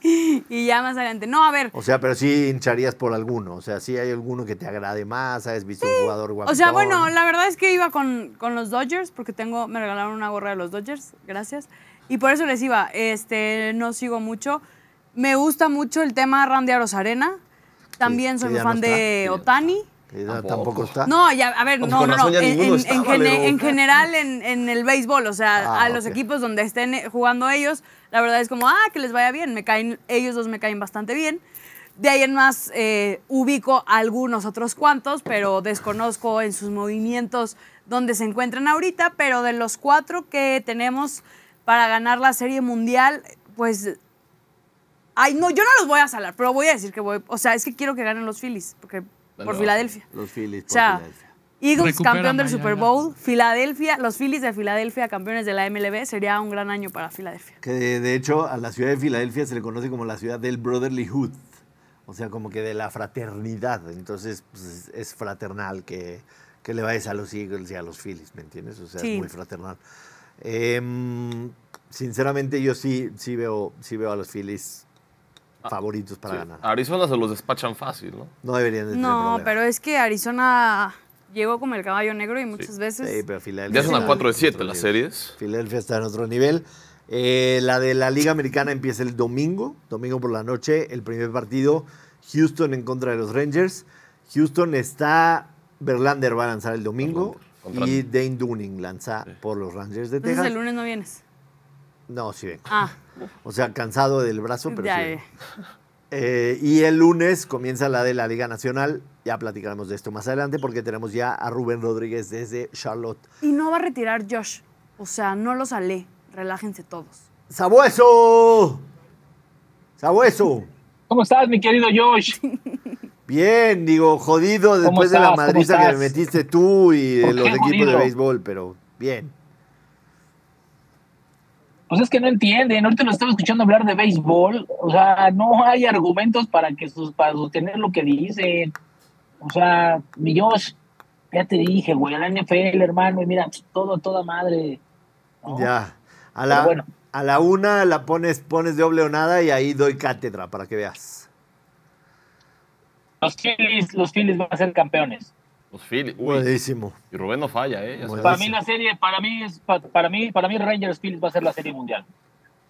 Y ya más adelante. No, a ver. O sea, pero sí hincharías por alguno. O sea, sí hay alguno que te agrade más, has visto un jugador guapo. O sea, bueno, la verdad es que iba con, con los Dodgers porque tengo, me regalaron una gorra de los Dodgers, gracias. Y por eso les iba, este, no sigo mucho. Me gusta mucho el tema Randy Arozarena. También soy no fan de Otani. Tampoco. tampoco está. No, ya, a ver, no, no, no. En, en- está, en gene- en general en, en el béisbol, o sea, Ah, a los equipos donde estén eh, jugando ellos, la verdad es como, ah, que les vaya bien. Me caen, ellos dos me caen bastante bien. De ahí en más eh, ubico a algunos otros cuantos, pero desconozco en sus movimientos dónde se encuentran ahorita. Pero de los cuatro que tenemos para ganar la Serie Mundial, pues Ay, no, yo no los voy a salar, pero voy a decir que voy. O sea, es que quiero que ganen los Phillies, porque por Filadelfia. Los Phillies O por sea, Filadelfia. Eagles Recupera campeón del Super. Bowl, Filadelfia, los Phillies de Filadelfia campeones de la MLB, sería un gran año para Filadelfia. Que de, de hecho a la ciudad de Filadelfia se le conoce como la ciudad del brotherlyhood. O sea, como que de la fraternidad. Entonces, pues, es, fraternal que, que le vayas a los Eagles y a los Phillies, ¿me entiendes? O sea, Sí. es muy fraternal. Em, sinceramente, yo sí, sí, veo, sí veo a los Phillies favoritos para Sí. ganar. Arizona se los despachan fácil, ¿no? No deberían de tener No, problema. pero es que Arizona llegó como el caballo negro y muchas veces. Sí, pero Filadelfia Ya son a está 4 de en 7 otro las series. Filadelfia está en otro nivel. Eh, la de la Liga Americana empieza el domingo, domingo por la noche, el primer partido, Houston en contra de los Rangers. Houston está, Verlander va a lanzar el domingo Verlander, y Dane Dunning lanza por los Rangers de Entonces Texas. el lunes no vienes. No, sí vengo. Ah, O sea, cansado del brazo, pero ya, sí eh. Eh, y el lunes comienza la de la Liga Nacional. Ya platicaremos de esto más adelante porque tenemos ya a Rubén Rodríguez desde Charlotte. Y no va a retirar Josh. O sea, no lo salé. Relájense todos. ¡Sabueso! ¡Sabueso! ¿Cómo estás, mi querido Josh? Bien, digo, jodido después de la madriza que me metiste tú y ¿Por los equipos de béisbol, pero bien. Pues es que no entienden, ahorita lo estaba escuchando hablar de béisbol, o sea, no hay argumentos para que sus, para sostener lo que dicen. O sea, mi Josh, ya te dije, güey, a la NFL, hermano, y mira, todo, toda madre. ¿no? Ya. A la, bueno. a la una la pones, pones doble o nada y ahí doy cátedra para que veas. Los Phillies, los Phillies van a ser campeones. Los Phillies. Uy, Buenísimo. y Rubén no falla, ¿eh? Para mí la serie, para mí es, para mí, para mí Rangers Phillies va a ser la serie mundial.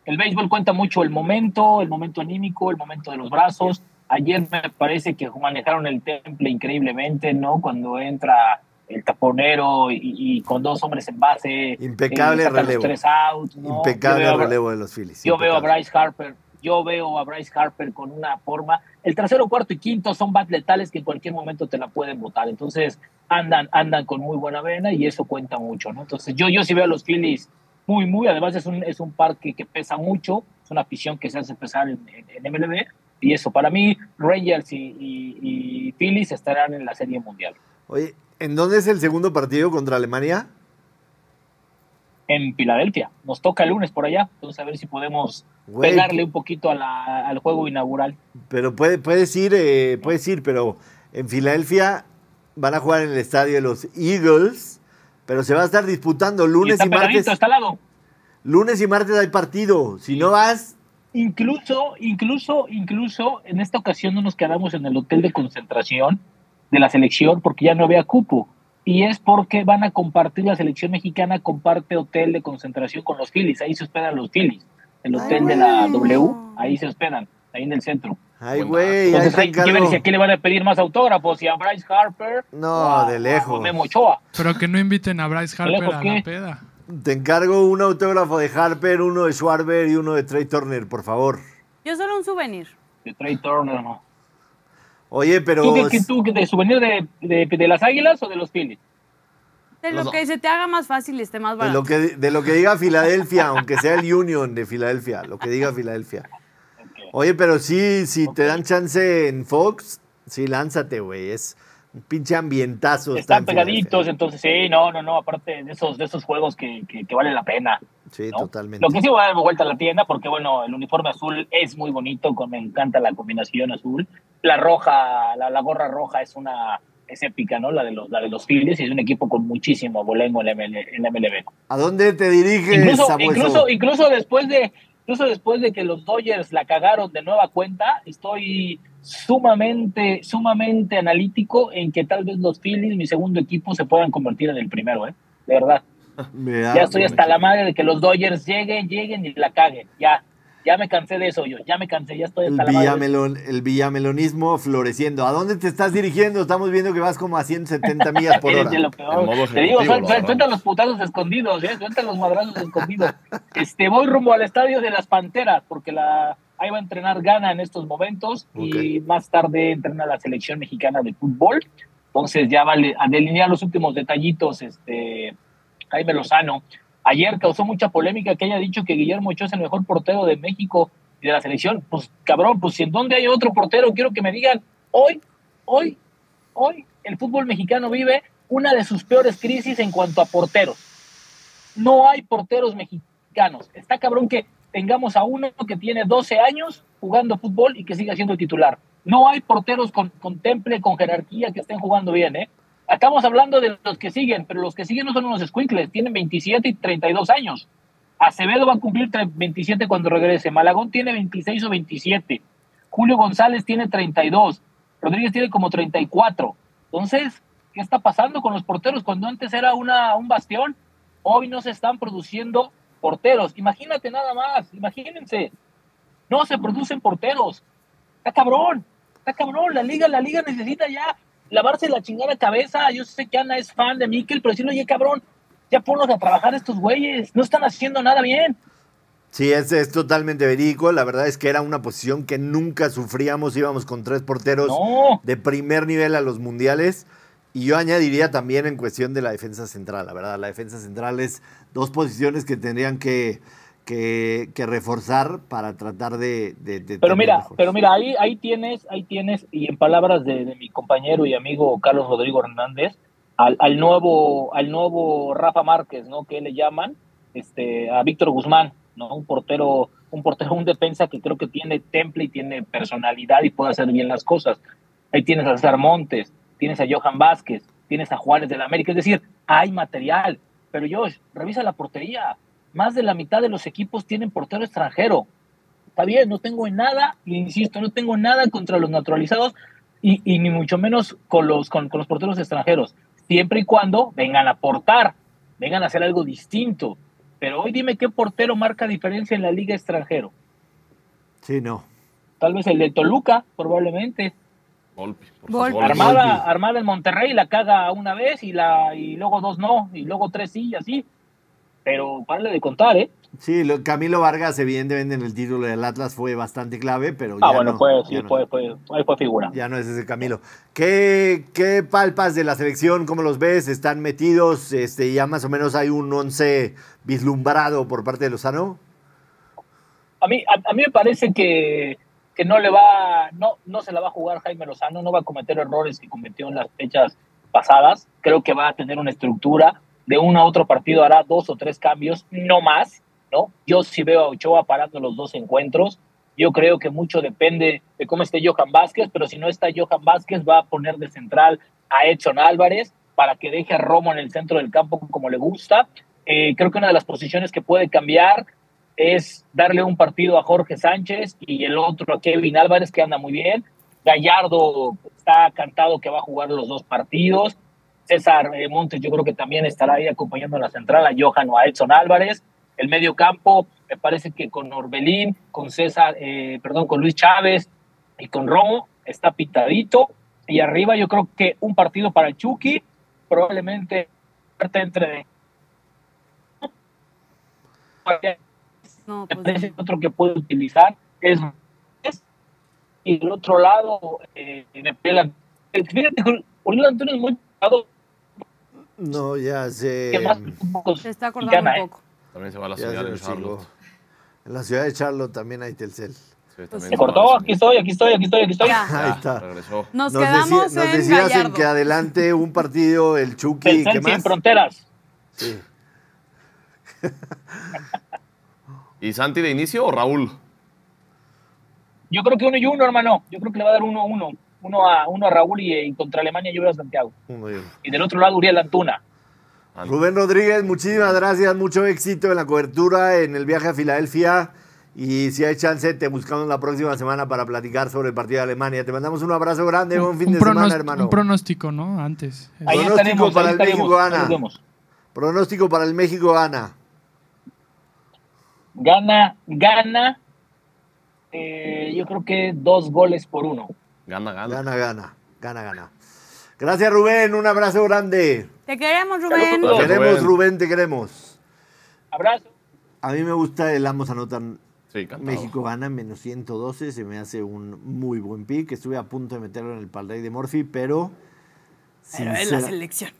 El béisbol cuenta mucho el momento, el momento anímico, el momento de los brazos. Ayer me parece que manejaron el temple increíblemente, ¿no? Cuando entra el taponero y, y con dos hombres en base. Impecable eh, saca los relevo. tres outs, ¿no? Impecable relevo de los Phillies. yo veo a. Bryce Harper, yo veo a Bryce Harper con una forma. El tercero, cuarto y quinto son bats letales que en cualquier momento te la pueden botar. Entonces andan, andan con muy buena vena y eso cuenta mucho, ¿no? Entonces yo, yo sí veo a los Phillies muy, muy. Además es un, es un parque que pesa mucho, es una afición que se hace pesar en, MLB. Y eso, para mí, Rangers y Phillies estarán en la Serie Mundial. Oye, ¿en dónde es el segundo partido contra Alemania? En Filadelfia. Nos toca el lunes por allá. Entonces a ver si podemos pegarle un poquito a la- al juego inaugural. Pero puede, puedes ir, eh, puedes ir, pero en Filadelfia van a jugar en el estadio de los Eagles, pero se va a estar disputando Y lunes está y, martes. está al lado. Lunes y martes hay partido. Si no vas, Incluso, incluso, incluso en esta ocasión no nos quedamos en el hotel de concentración de la selección porque ya no había cupo. Y es porque van a compartir, la selección mexicana comparte hotel de concentración con los Phillies. Ahí se hospedan los Phillies. El Ay, hotel de la. W, ahí se hospedan, ahí en el centro. ay, güey, ahí Entonces, que ver encargo. si aquí le van a pedir más autógrafos, si a Bryce Harper. No, o a- de lejos. Memo Ochoa. Pero que no inviten a Bryce Harper lejos a qué? la peda. Te encargo un autógrafo de Harper, uno de Schwarber y uno de Trey Turner, por favor. Yo solo un souvenir. De Trey Turner, ¿no? Oye, pero ¿Tú, qué- tú, de souvenir de, de, de las águilas o de los Phillies? De lo que se te haga más fácil y esté más de barato. lo que de lo que diga Filadelfia, aunque sea el Union de Filadelfia, lo que diga Filadelfia. Oye, pero sí, si te dan chance en Fox, sí, lánzate, güey. Es un pinche ambientazo. está Están en pegaditos, entonces sí, no, no, no, aparte de esos, de esos juegos que, que, que vale la pena. Sí, ¿no? totalmente. Lo que sí voy a dar vuelta a la tienda, porque bueno, el uniforme azul es muy bonito, con, me encanta la combinación azul. La roja, la, la gorra roja es una, es épica, ¿no? La de los, la de los Phillies, y es un equipo con muchísimo bolengo en la MLB. ¿A dónde te diriges, Incluso, Samueso? incluso, incluso después de, incluso después de que los Dodgers la cagaron de nueva cuenta, estoy sumamente, sumamente analítico en que tal vez los Phillies, mi segundo equipo, se puedan convertir en el primero, ¿eh? De verdad. Mira, Ya estoy hasta la madre de que los Dodgers lleguen, lleguen y la caguen. Ya, ya me cansé de eso yo, ya me cansé, ya estoy el, hasta la madre. de eso. villamelon, el villamelonismo floreciendo. ¿A dónde te estás dirigiendo? Estamos viendo que vas como a 170 millas por hora. lo peor. Te digo, ejecutivo, suel- la suel- verdad. suelta los putazos escondidos, ¿eh? Suelta los madrazos escondidos. Este, voy rumbo al estadio de las Panteras, porque la, ahí va a entrenar Gana en estos momentos y más tarde entrena la selección mexicana de fútbol. Entonces ya va a delinear los últimos detallitos, este, Jaime Lozano. Ayer causó mucha polémica que haya dicho que Guillermo Ochoa es el mejor portero de México y de la selección. Pues cabrón, pues si en dónde hay otro portero, quiero que me digan, hoy, hoy, hoy el fútbol mexicano vive una de sus peores crisis en cuanto a porteros. No hay porteros mexicanos. Está cabrón que tengamos a uno que tiene 12 años jugando fútbol y que siga siendo titular. No hay porteros con, temple, con jerarquía que estén jugando bien, ¿eh? Estamos hablando de los que siguen, pero los que siguen no son unos squinkles, tienen 27 y 32 años. Acevedo va a cumplir tre- 27 cuando regrese. Malagón tiene 26 o 27. Julio González tiene 32. Rodríguez tiene como 34. Entonces, ¿qué está pasando con los porteros? Cuando antes era una, un bastión, hoy no se están produciendo porteros. Imagínate nada más, imagínense. No se producen porteros. Está cabrón, está cabrón. La liga, la liga necesita ya lavarse la chingada cabeza. Yo sé que Ana es fan de Mikel, pero decirle, oye, cabrón, ya ponlos a trabajar estos güeyes. No están haciendo nada bien. Sí, es, es totalmente verídico. La verdad es que era una posición que nunca sufríamos. Íbamos con tres porteros No. de primer nivel a los mundiales. Y yo añadiría también en cuestión de la defensa central, la verdad. La defensa central es dos posiciones que tendrían que, que, que reforzar para tratar de... de- de Pero mira, pero mira, ahí, ahí tienes, ahí tienes, y en palabras de, de mi compañero y amigo Carlos Rodrigo Hernández, al, al nuevo, al nuevo Rafa Márquez, ¿no? Que le llaman, este, a Víctor Guzmán, ¿no? Un portero, un portero, un defensa que creo que tiene temple y tiene personalidad y puede hacer bien las cosas. Ahí tienes a César Montes, tienes a Johan Vázquez, tienes a Juárez del América, es decir, hay material. Pero Josh, revisa la portería. Más de la mitad de los equipos tienen portero extranjero. Está bien, no tengo nada, y insisto, no tengo nada contra los naturalizados, y, y ni mucho menos con los, con, con los porteros extranjeros, siempre y cuando vengan a aportar, vengan a hacer algo distinto. Pero hoy dime qué portero marca diferencia en la liga extranjero. Sí, no. Tal vez el de Toluca, probablemente. Volpi, por Volpi. favor. Armada, Volpi. armada en Monterrey, la caga una vez y, la, y luego dos no, y luego tres sí, y así. Pero párale de contar, ¿eh? Sí, lo- Camilo Vargas, evidentemente, en el título del Atlas fue bastante clave, pero Ah, ya bueno, no, fue, sí, ya no. fue, fue, fue, fue figura. Ya no es ese Camilo. ¿Qué, qué palpas de la selección? ¿Cómo los ves? ¿Están metidos? Este, ya más o menos hay un once vislumbrado por parte de Lozano. A mí, a, a mí me parece que, que no le va, no, no se la va a jugar Jaime Lozano, no va a cometer errores que cometió en las fechas pasadas. Creo que va a tener una estructura. De uno a otro partido hará dos o tres cambios, no más, ¿no? Yo sí veo a Ochoa parando los dos encuentros. Yo creo que mucho depende de cómo esté Johan Vázquez, pero si no está Johan Vázquez, va a poner de central a Edson Álvarez para que deje a Romo en el centro del campo como le gusta. Eh, creo que una de las posiciones que puede cambiar es darle un partido a Jorge Sánchez y el otro a Kevin Álvarez, que anda muy bien. Gallardo está cantado que va a jugar los dos partidos. César eh, Montes yo creo que también estará ahí acompañando en la central a Johan o a Edson Álvarez. El medio campo, me parece que con Orbelín, con César, eh, perdón, con Luis Chávez y con Romo está pitadito. Y arriba yo creo que un partido para el Chucky, probablemente entre No, pues, que otro que puede utilizar es y del otro lado eh, me pela- fíjate Uriel Antonio es muy No, ya sé. que más un poco se está acordando un ¿eh? poco. También se va la Ya se señal me en Charlotte. En la ciudad de Charlotte también hay Telcel. Sí, Pues se la cortó aquí estoy aquí estoy aquí estoy aquí estoy Ya. Ahí Ya, está. regresó. Nos, Nos, quedamos decía- nos en decías en Gallardo. que adelante un partido el Chucky. ¿Qué Telcel sin más? fronteras Sí. ¿Y Santi de inicio o Raúl? yo creo que uno y uno hermano yo creo que le va a dar uno a uno uno a uno a Raúl y, y contra Alemania yo veo a Santiago Uno y uno. y del otro lado Uriel Antuna Rubén Rodríguez, muchísimas gracias, mucho éxito en la cobertura, en el viaje a Filadelfia. Y si hay chance, te buscamos la próxima semana para platicar sobre el partido de Alemania. Te mandamos un abrazo grande, buen fin un, de semana, hermano. un pronóstico, ¿no? Antes. ahí Pronóstico estaremos para ahí el estaremos, México, ahí Ana. nos vemos. Pronóstico para el México gana. Gana gana eh, yo creo que dos goles por uno Gana, gana. Gana, gana, gana, gana. Gracias, Rubén, un abrazo grande. Te queremos, Rubén. Te queremos, Rubén. Rubén, te queremos. abrazo A mí me gusta el ambos anotan Sí. México gana menos 112, se me hace un muy buen pick. Estuve a punto de meterlo en el parlay de Morphy, pero... Pero es la selección.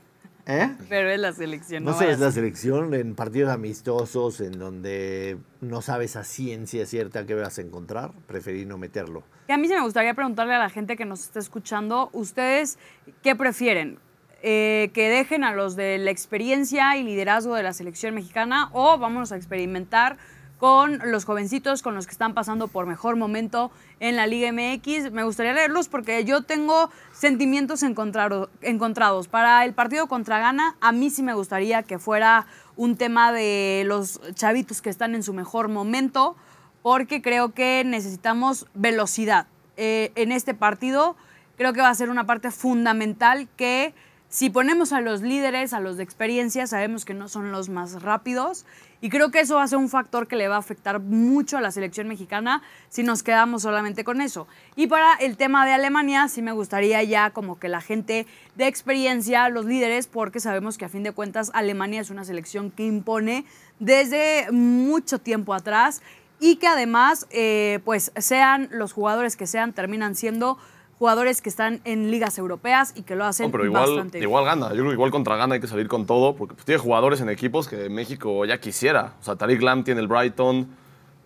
¿Eh? Pero es la selección. No No, sé, es la selección en partidos amistosos en donde no sabes a ciencia cierta qué vas a encontrar, preferí no meterlo. Que a mí sí me gustaría preguntarle a la gente que nos está escuchando, ¿ustedes qué prefieren? Eh, ¿Que dejen a los de la experiencia y liderazgo de la selección mexicana o vamos a experimentar con los jovencitos, con los que están pasando por mejor momento en la Liga MX? Me gustaría leerlos porque yo tengo sentimientos encontrado- encontrados. Para el partido contra Ghana, a mí sí me gustaría que fuera un tema de los chavitos que están en su mejor momento porque creo que necesitamos velocidad. Eh, en este partido creo que va a ser una parte fundamental que si ponemos a los líderes, a los de experiencia, sabemos que no son los más rápidos y creo que eso va a ser un factor que le va a afectar mucho a la selección mexicana si nos quedamos solamente con eso. Y para el tema de Alemania, sí me gustaría ya como que la gente de experiencia, los líderes, porque sabemos que a fin de cuentas Alemania es una selección que impone desde mucho tiempo atrás y que además, eh, pues sean los jugadores que sean, terminan siendo jugadores que están en ligas europeas y que lo hacen No, pero igual, bastante bien. igual gana. Yo creo que igual contra gana hay que salir con todo, porque pues, tiene jugadores en equipos que México ya quisiera. O sea, Tariq Lam tiene el Brighton,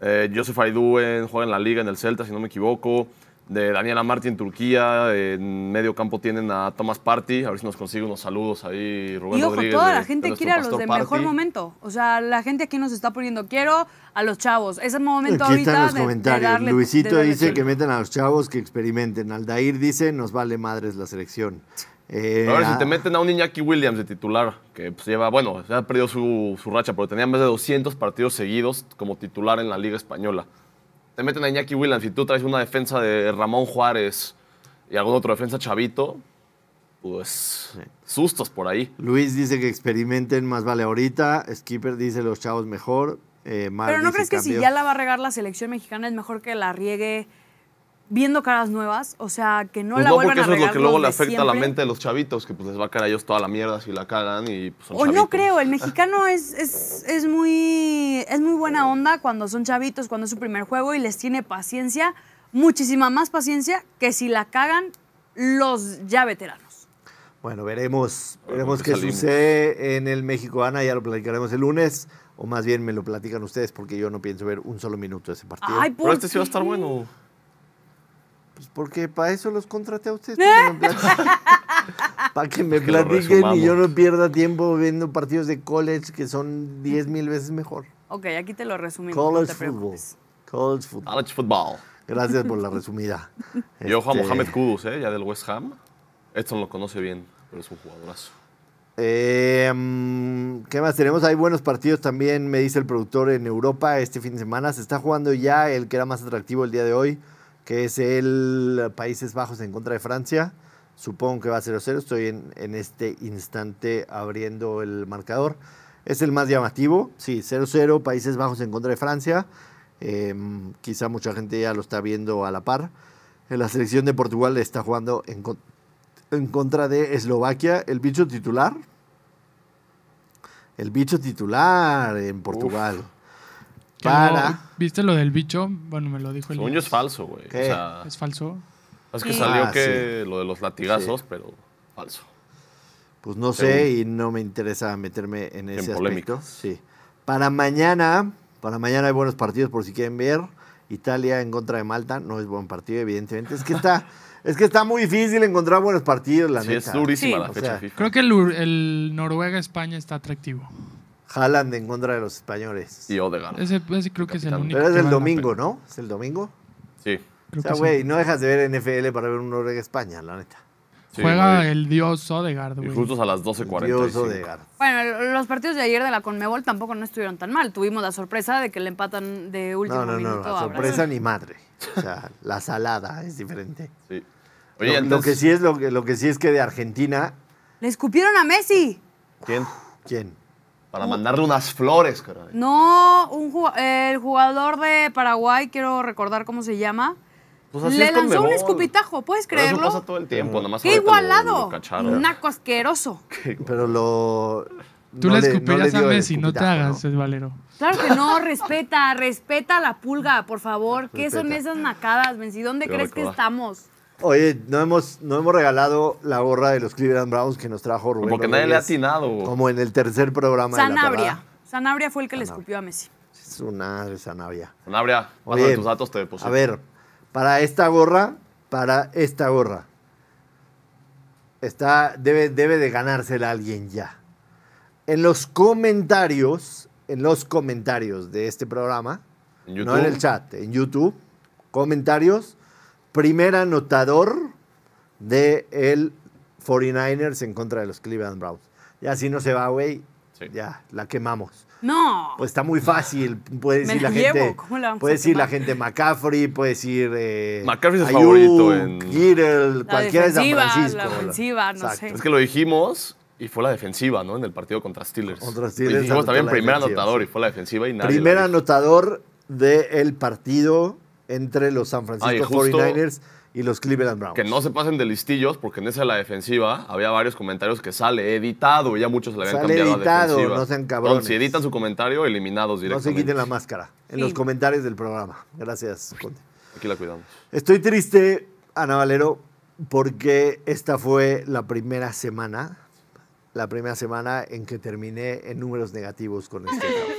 eh, Joseph Aiduen juega en la Liga en el Celta, si no me equivoco. De Daniela Marti en Turquía, en medio campo tienen a Thomas Party, a ver si nos consigue unos saludos ahí, Rubén Y ojo, Rodríguez. toda de- la de gente quiere a los de Party. mejor momento. O sea, la gente aquí nos está poniendo, quiero a los chavos. Es el momento Aquí ahorita están los de- de comentarios. darle- Luisito darle dice que metan a los chavos que experimenten. Aldair dice, nos vale madres la selección. Eh, a ver, si ah, te meten a un Iñaki Williams de titular, que pues, lleva, bueno, ya ha perdido su, su racha, pero tenía más de 200 partidos seguidos como titular en la Liga Española. Te meten a Iñaki Williams y tú traes una defensa de Ramón Juárez y algún otro defensa chavito, pues sustos por ahí. Luis dice que experimenten, más vale ahorita. Skipper dice los chavos mejor. Eh, Mar Pero ¿no dice crees que si ya la va a regar la selección mexicana es mejor que la riegue viendo caras nuevas? O sea, que no Pues la no, vuelvan porque a eso es lo que luego le afecta a la mente de los chavitos, que pues les va a caer a ellos toda la mierda si la cagan y pues, son O no creo, el mexicano es, es, es muy, es muy buena onda cuando son chavitos, cuando es su primer juego y les tiene paciencia, muchísima más paciencia que si la cagan los ya veteranos. Bueno, veremos, veremos pues qué salimos. sucede en el México-Ana. Ya lo platicaremos el lunes. O más bien me lo platican ustedes porque yo no pienso ver un solo minuto de ese partido. Ay, Pero ¿por este sí va a estar bueno. Pues porque para eso los contraté a ustedes. Para que me platiquen, para que me Que lo platiquen y yo no pierda tiempo viendo partidos de college que son 10 mil veces mejor. Ok, aquí te lo resumimos. College no football. College football. College football. Gracias por la resumida. Y ojo a Este, Mohamed Kudus, ¿eh? ya del West Ham. Edson lo conoce bien, pero es un jugadorazo. Eh, mm, ¿Qué más tenemos? Hay buenos partidos también, me dice el productor, en Europa este fin de semana. Se está jugando ya el que era más atractivo el día de hoy, que es el Países Bajos en contra de Francia. Supongo que va a 0-0. Estoy en, este instante abriendo el marcador. Es el más llamativo. Sí, 0-0, Países Bajos en contra de Francia. Eh, quizá mucha gente ya lo está viendo a la par. La selección de Portugal está jugando en, con- en contra de Eslovaquia. El bicho titular. El bicho titular en Portugal. Para. lo- ¿Viste lo del bicho? Bueno, me lo dijo el Según es falso, güey. O ¿Qué? sea, ¿Es falso? es que Sí. salió Ah, que lo de los latigazos, pero falso. Pues no sé y no me interesa meterme en ese aspecto. polémicas. Sí. Para mañana, para mañana hay buenos partidos por si quieren ver. Italia en contra de Malta, no es buen partido, evidentemente. Es que está, es que está muy difícil encontrar buenos partidos, la Sí, neta. es durísima Sí. la O fecha sea, FIFA. Creo que el, Ur- el Noruega-España está atractivo. Haaland en contra de los españoles. Y Odegaard. Ese, ese creo que es el único. Pero es el domingo. ¿no? Es el domingo. Sí. Creo o sea, sí. güey, no dejas de ver NFL para ver un Noruega-España, la neta. sí, Juega güey. el dios Odegaard, Y güey. justo a las Dios 12.45. Odegaard. Bueno, los partidos de ayer de la Conmebol tampoco no estuvieron tan mal. Tuvimos la sorpresa de que le empatan de último No, no, no, minuto la a sorpresa Brasil. ni madre. O sea, la salada es diferente. Sí. Lo, Oye, lo entonces, que sí es lo que, lo que sí es que de Argentina, Le escupieron a Messi. ¿quién? ¿quién? Para mandarle unas flores, caray. No, un ju- el jugador de Paraguay, quiero recordar cómo se llama, Pues así le es con lanzó un Mebol. escupitajo, ¿puedes Pero Eso creerlo? pasa todo el tiempo, nada más ¡Qué ahorita lo- igualado! lo cacharon. Un naco asqueroso. Pero lo. Tú no le no escupirías a dio el Messi, no te escupitajo, hagas, es Valero. Claro que no, respeta, respeta la pulga, por favor. ¿Qué son Respeta. esas nacadas, Messi? ¿Dónde crees que estamos? Oye, no hemos, no hemos regalado la gorra de los Cleveland Browns que nos trajo Rubén. Porque nadie le ha atinado. Como en el tercer programa de la Sanabria. Sanabria fue el que le escupió a Messi. Es una Sanabria. Sanabria, Oye, pásame tus datos, te deposito. A ver, para esta gorra, para esta gorra, está, debe, debe de ganársela alguien ya. En los comentarios, en los comentarios de este programa, En no en el chat, en YouTube, comentarios, primer anotador de el 49ers en contra de los Cleveland Browns. Ya si no se va, güey, Sí. ya la quemamos. No. Pues está muy fácil. Puede decir la la gente. llevo, ¿cómo la vamos puede decir la gente McCaffrey, puede decir. Eh, McCaffrey es Ayuk, favorito en- Kittle, cualquiera de San defensiva, Francisco. la ofensiva, no Exacto. sé. Es que lo dijimos y fue la defensiva, ¿no? En el partido contra Steelers. Contra Y Steelers dijimos anotó también primer defensiva, anotador y fue la defensiva y nadie. Primer anotador del partido entre los San Francisco Ah, y justo- 49ers y los Cleveland Browns. Que no se pasen de listillos, porque en esa de la defensiva había varios comentarios que sale editado y ya muchos le habían Sale cambiado editado, a defensiva. no sean cabrones. Entonces, si editan su comentario, eliminados No directamente. se quiten la máscara. En Sí. los comentarios del programa. Gracias, Conte. Aquí la cuidamos. Estoy triste, Ana Valero, porque esta fue la primera semana, la primera semana en que terminé en números negativos con este.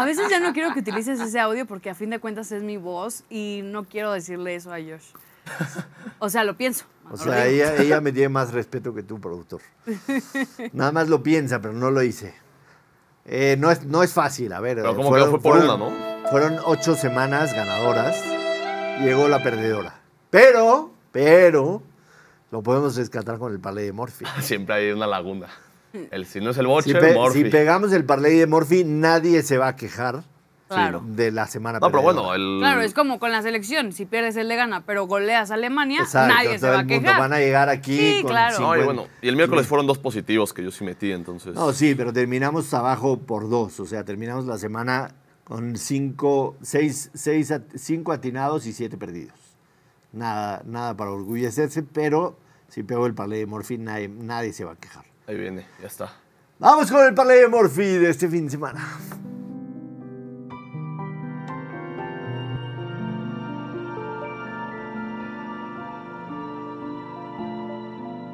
A veces ya no quiero que utilices ese audio porque a fin de cuentas es mi voz y no quiero decirle eso a Josh. O sea, lo pienso. O sea, ella, ella me tiene más respeto que tú, productor. Nada más lo piensa, pero no lo hice. Eh, no, es, no es fácil, a ver. Pero como que fue por fueron- una, ¿no? Fueron ocho semanas ganadoras. Llegó la perdedora. Pero, pero, lo podemos rescatar con el parlay de Morphy. Siempre hay una laguna. El, si no es el Si, Bocher, pe- Morphy. si pegamos el parlay de Morphy, nadie se va a quejar Claro. de la semana No, pero bueno, el. Claro, es como con la selección. Si pierdes, él le gana, pero goleas a Alemania, Exacto, nadie se va a el mundo quejar. van a llegar aquí Sí, con claro. No, y 50. bueno, y el miércoles fueron dos positivos que yo sí metí, entonces. No, sí, pero terminamos abajo por dos. O sea, terminamos la semana con cinco, seis, seis, cinco atinados y siete perdidos. Nada, nada para orgullecerse, pero si pego el parlay de Morphy, nadie, nadie se va a quejar. Ahí viene, ya está. Vamos con el parlay de Morphy de este fin de semana.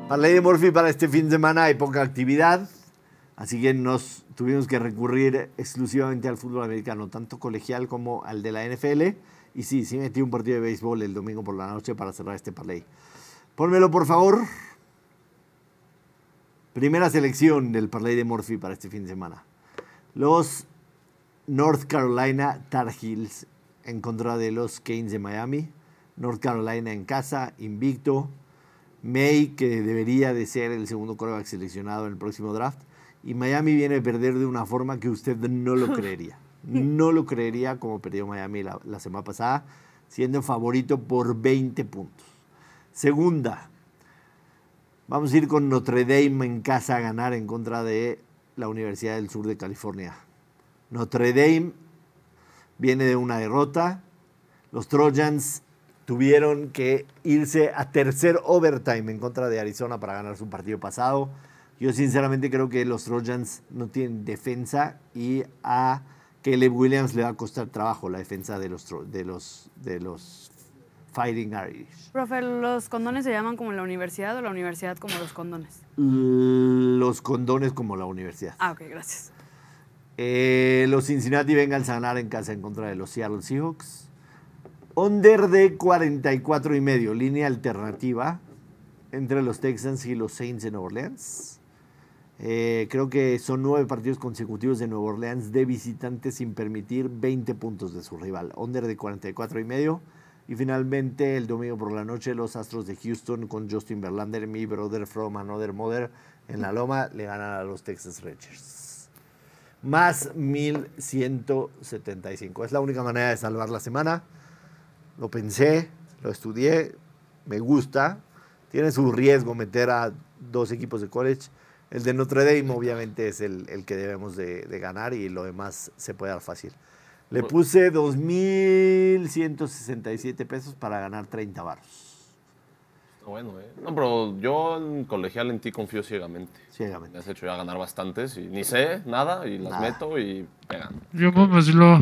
Parlay de Morphy para este fin de semana hay poca actividad, así que nos tuvimos que recurrir exclusivamente al fútbol americano, tanto colegial como al de la NFL. Y sí, sí metí un partido de béisbol el domingo por la noche para cerrar este parlay. Pónmelo, por favor. Primera selección del parlay de Morphy para este fin de semana. Los North Carolina Tar Heels en contra de los Canes de Miami. North Carolina en casa, invicto. May, que debería de ser el segundo quarterback seleccionado en el próximo draft. Y Miami viene a perder de una forma que usted no lo creería. No lo creería como perdió Miami la, la semana pasada, siendo favorito por 20 puntos. Segunda, vamos a ir con Notre Dame en casa a ganar en contra de la Universidad del Sur de California. Notre Dame viene de una derrota. Los Trojans tuvieron que irse a tercer overtime en contra de Arizona para ganar su partido pasado. Yo sinceramente creo que los Trojans no tienen defensa y a Caleb Williams le va a costar trabajo la defensa de los, de los, de los Fighting Irish. Profe, ¿los condones se llaman como la universidad o la universidad como los condones? Los condones como la universidad. Ah, ok, gracias. Eh, los Cincinnati Bengals a ganar en casa en contra de los Seattle Seahawks. Under de 44 y medio, línea alternativa entre los Texans y los Saints de Nueva Orleans. Eh, creo que son nueve partidos consecutivos de Nueva Orleans de visitantes sin permitir 20 puntos de su rival. Under de 44 y medio. Y finalmente el domingo por la noche los Astros de Houston con Justin Verlander, mi brother from another mother, en la loma le ganan a los Texas Rangers. Más 1175. Es la única manera de salvar la semana. Lo pensé, lo estudié, me gusta. Tiene su riesgo meter a dos equipos de college. El de Notre Dame obviamente es el, el que debemos de, ganar y lo demás se puede dar fácil. Le puse 2.167 pesos para ganar 30 baros. Está bueno, ¿eh? No, pero yo en colegial en ti confío ciegamente. Me Ciegamente. has hecho ya ganar bastantes y ni sé nada y las Nada. meto y pegan. Yo pues lo...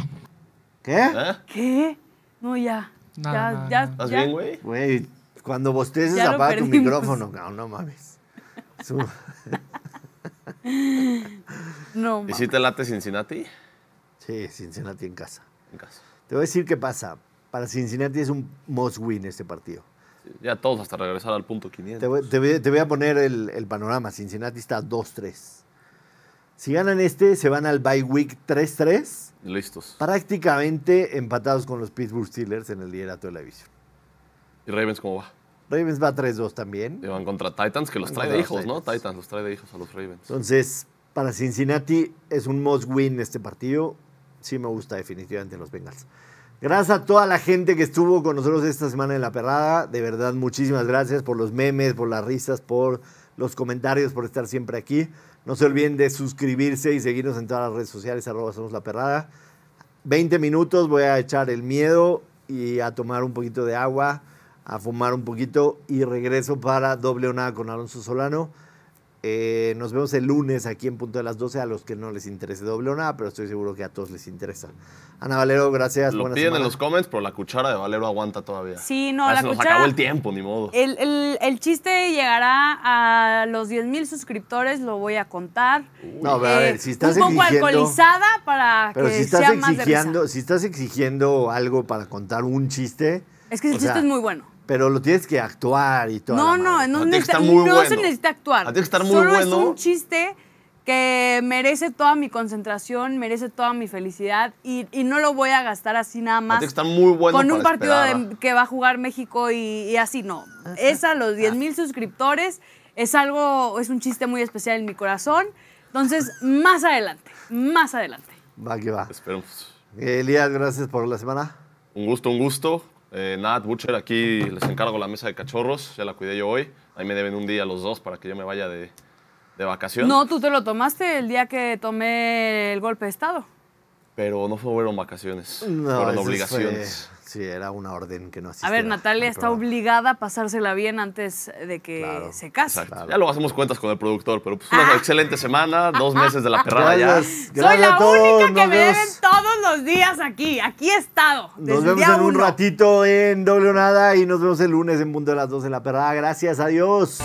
¿Qué? ¿Eh? ¿Qué? No, ya. No, ya, no, ya. ¿Estás ya. bien, güey? Güey, cuando bosteces Ya lo apaga tu perdimos. micrófono. No, no mames. Su- No, ¿Y mames. si te late Cincinnati? Sí, Cincinnati en casa. En casa. Te voy a decir qué pasa. Para Cincinnati es un must win este partido. Ya todos hasta regresar al punto 500. Te voy, te voy- te voy a poner el, el panorama. Cincinnati está 2-3. Si ganan este, se van al bye week 3-3, Listos. prácticamente empatados con los Pittsburgh Steelers en el liderato de la división. ¿Y Ravens cómo va? Ravens va 3-2 también. Y van contra Titans, que los trae de hijos, ¿no? Titans los trae de hijos a los Ravens. Entonces, para Cincinnati es un must win este partido. Sí me gusta definitivamente los Bengals. Gracias a toda la gente que estuvo con nosotros esta semana en La Perrada. De verdad, muchísimas gracias por los memes, por las risas, por los comentarios, por estar siempre aquí. No se olviden de suscribirse y seguirnos en todas las redes sociales, arroba somos La Perrada. 20 minutos, voy a echar el miedo y a tomar un poquito de agua, a fumar un poquito y regreso para doble o nada con Alonso Solano. Eh, nos vemos el lunes aquí en punto de las 12 a los que no les interese doble o nada, pero estoy seguro que a todos les interesa. Ana Valero, gracias. Lo buena piden semana. en los comments, pero la cuchara de Valero aguanta todavía. Sí, no, Ya la se nos cuchara- acabó el tiempo, ni modo. El, el- el chiste llegará a los 10 mil suscriptores, lo voy a contar. No, pero a ver, Eh, si estás Un poco exigiendo- alcoholizada para Pero que si estás, sea más de exigiendo, risa. si estás exigiendo algo para contar un chiste, Es que ese chiste sea, es muy bueno. Pero lo tienes que actuar y todo. No, no, no, tiene que necesita- estar muy no se necesita actuar. Ah, tiene que estar muy Solo bueno. es un chiste que merece toda mi concentración, merece toda mi felicidad y, y no lo voy a gastar así nada más. Tiene que estar muy bueno con un para partido de- que va a jugar México y, y así, no. Es a los 10 mil suscriptores, es algo, es un chiste muy especial en mi corazón. Entonces, más adelante, más adelante. Va que va. Esperemos. Elías, gracias por la semana. Un gusto, un gusto. Eh, Nat, Butcher, aquí les encargo la mesa de cachorros. Ya la cuidé yo hoy. Ahí me deben un día los dos para que yo me vaya de, de vacación. No, tú te lo tomaste el día que tomé el golpe de Estado. Pero no fueron vacaciones. No, fueron obligaciones. fue- sí, era una orden que no A asistiera ver, Natalia al está obligada a pasársela bien antes de que Claro. se case. Ya luego hacemos cuentas con el productor, pero pues una excelente semana, dos meses de la perrada ya. Gracias, Soy la a todos. única que me vemos, deben todos los días aquí. Aquí he estado. desde nos el vemos día en un ratito en doble nada y nos vemos el lunes en punto de las 12 de la perrada. Gracias, adiós.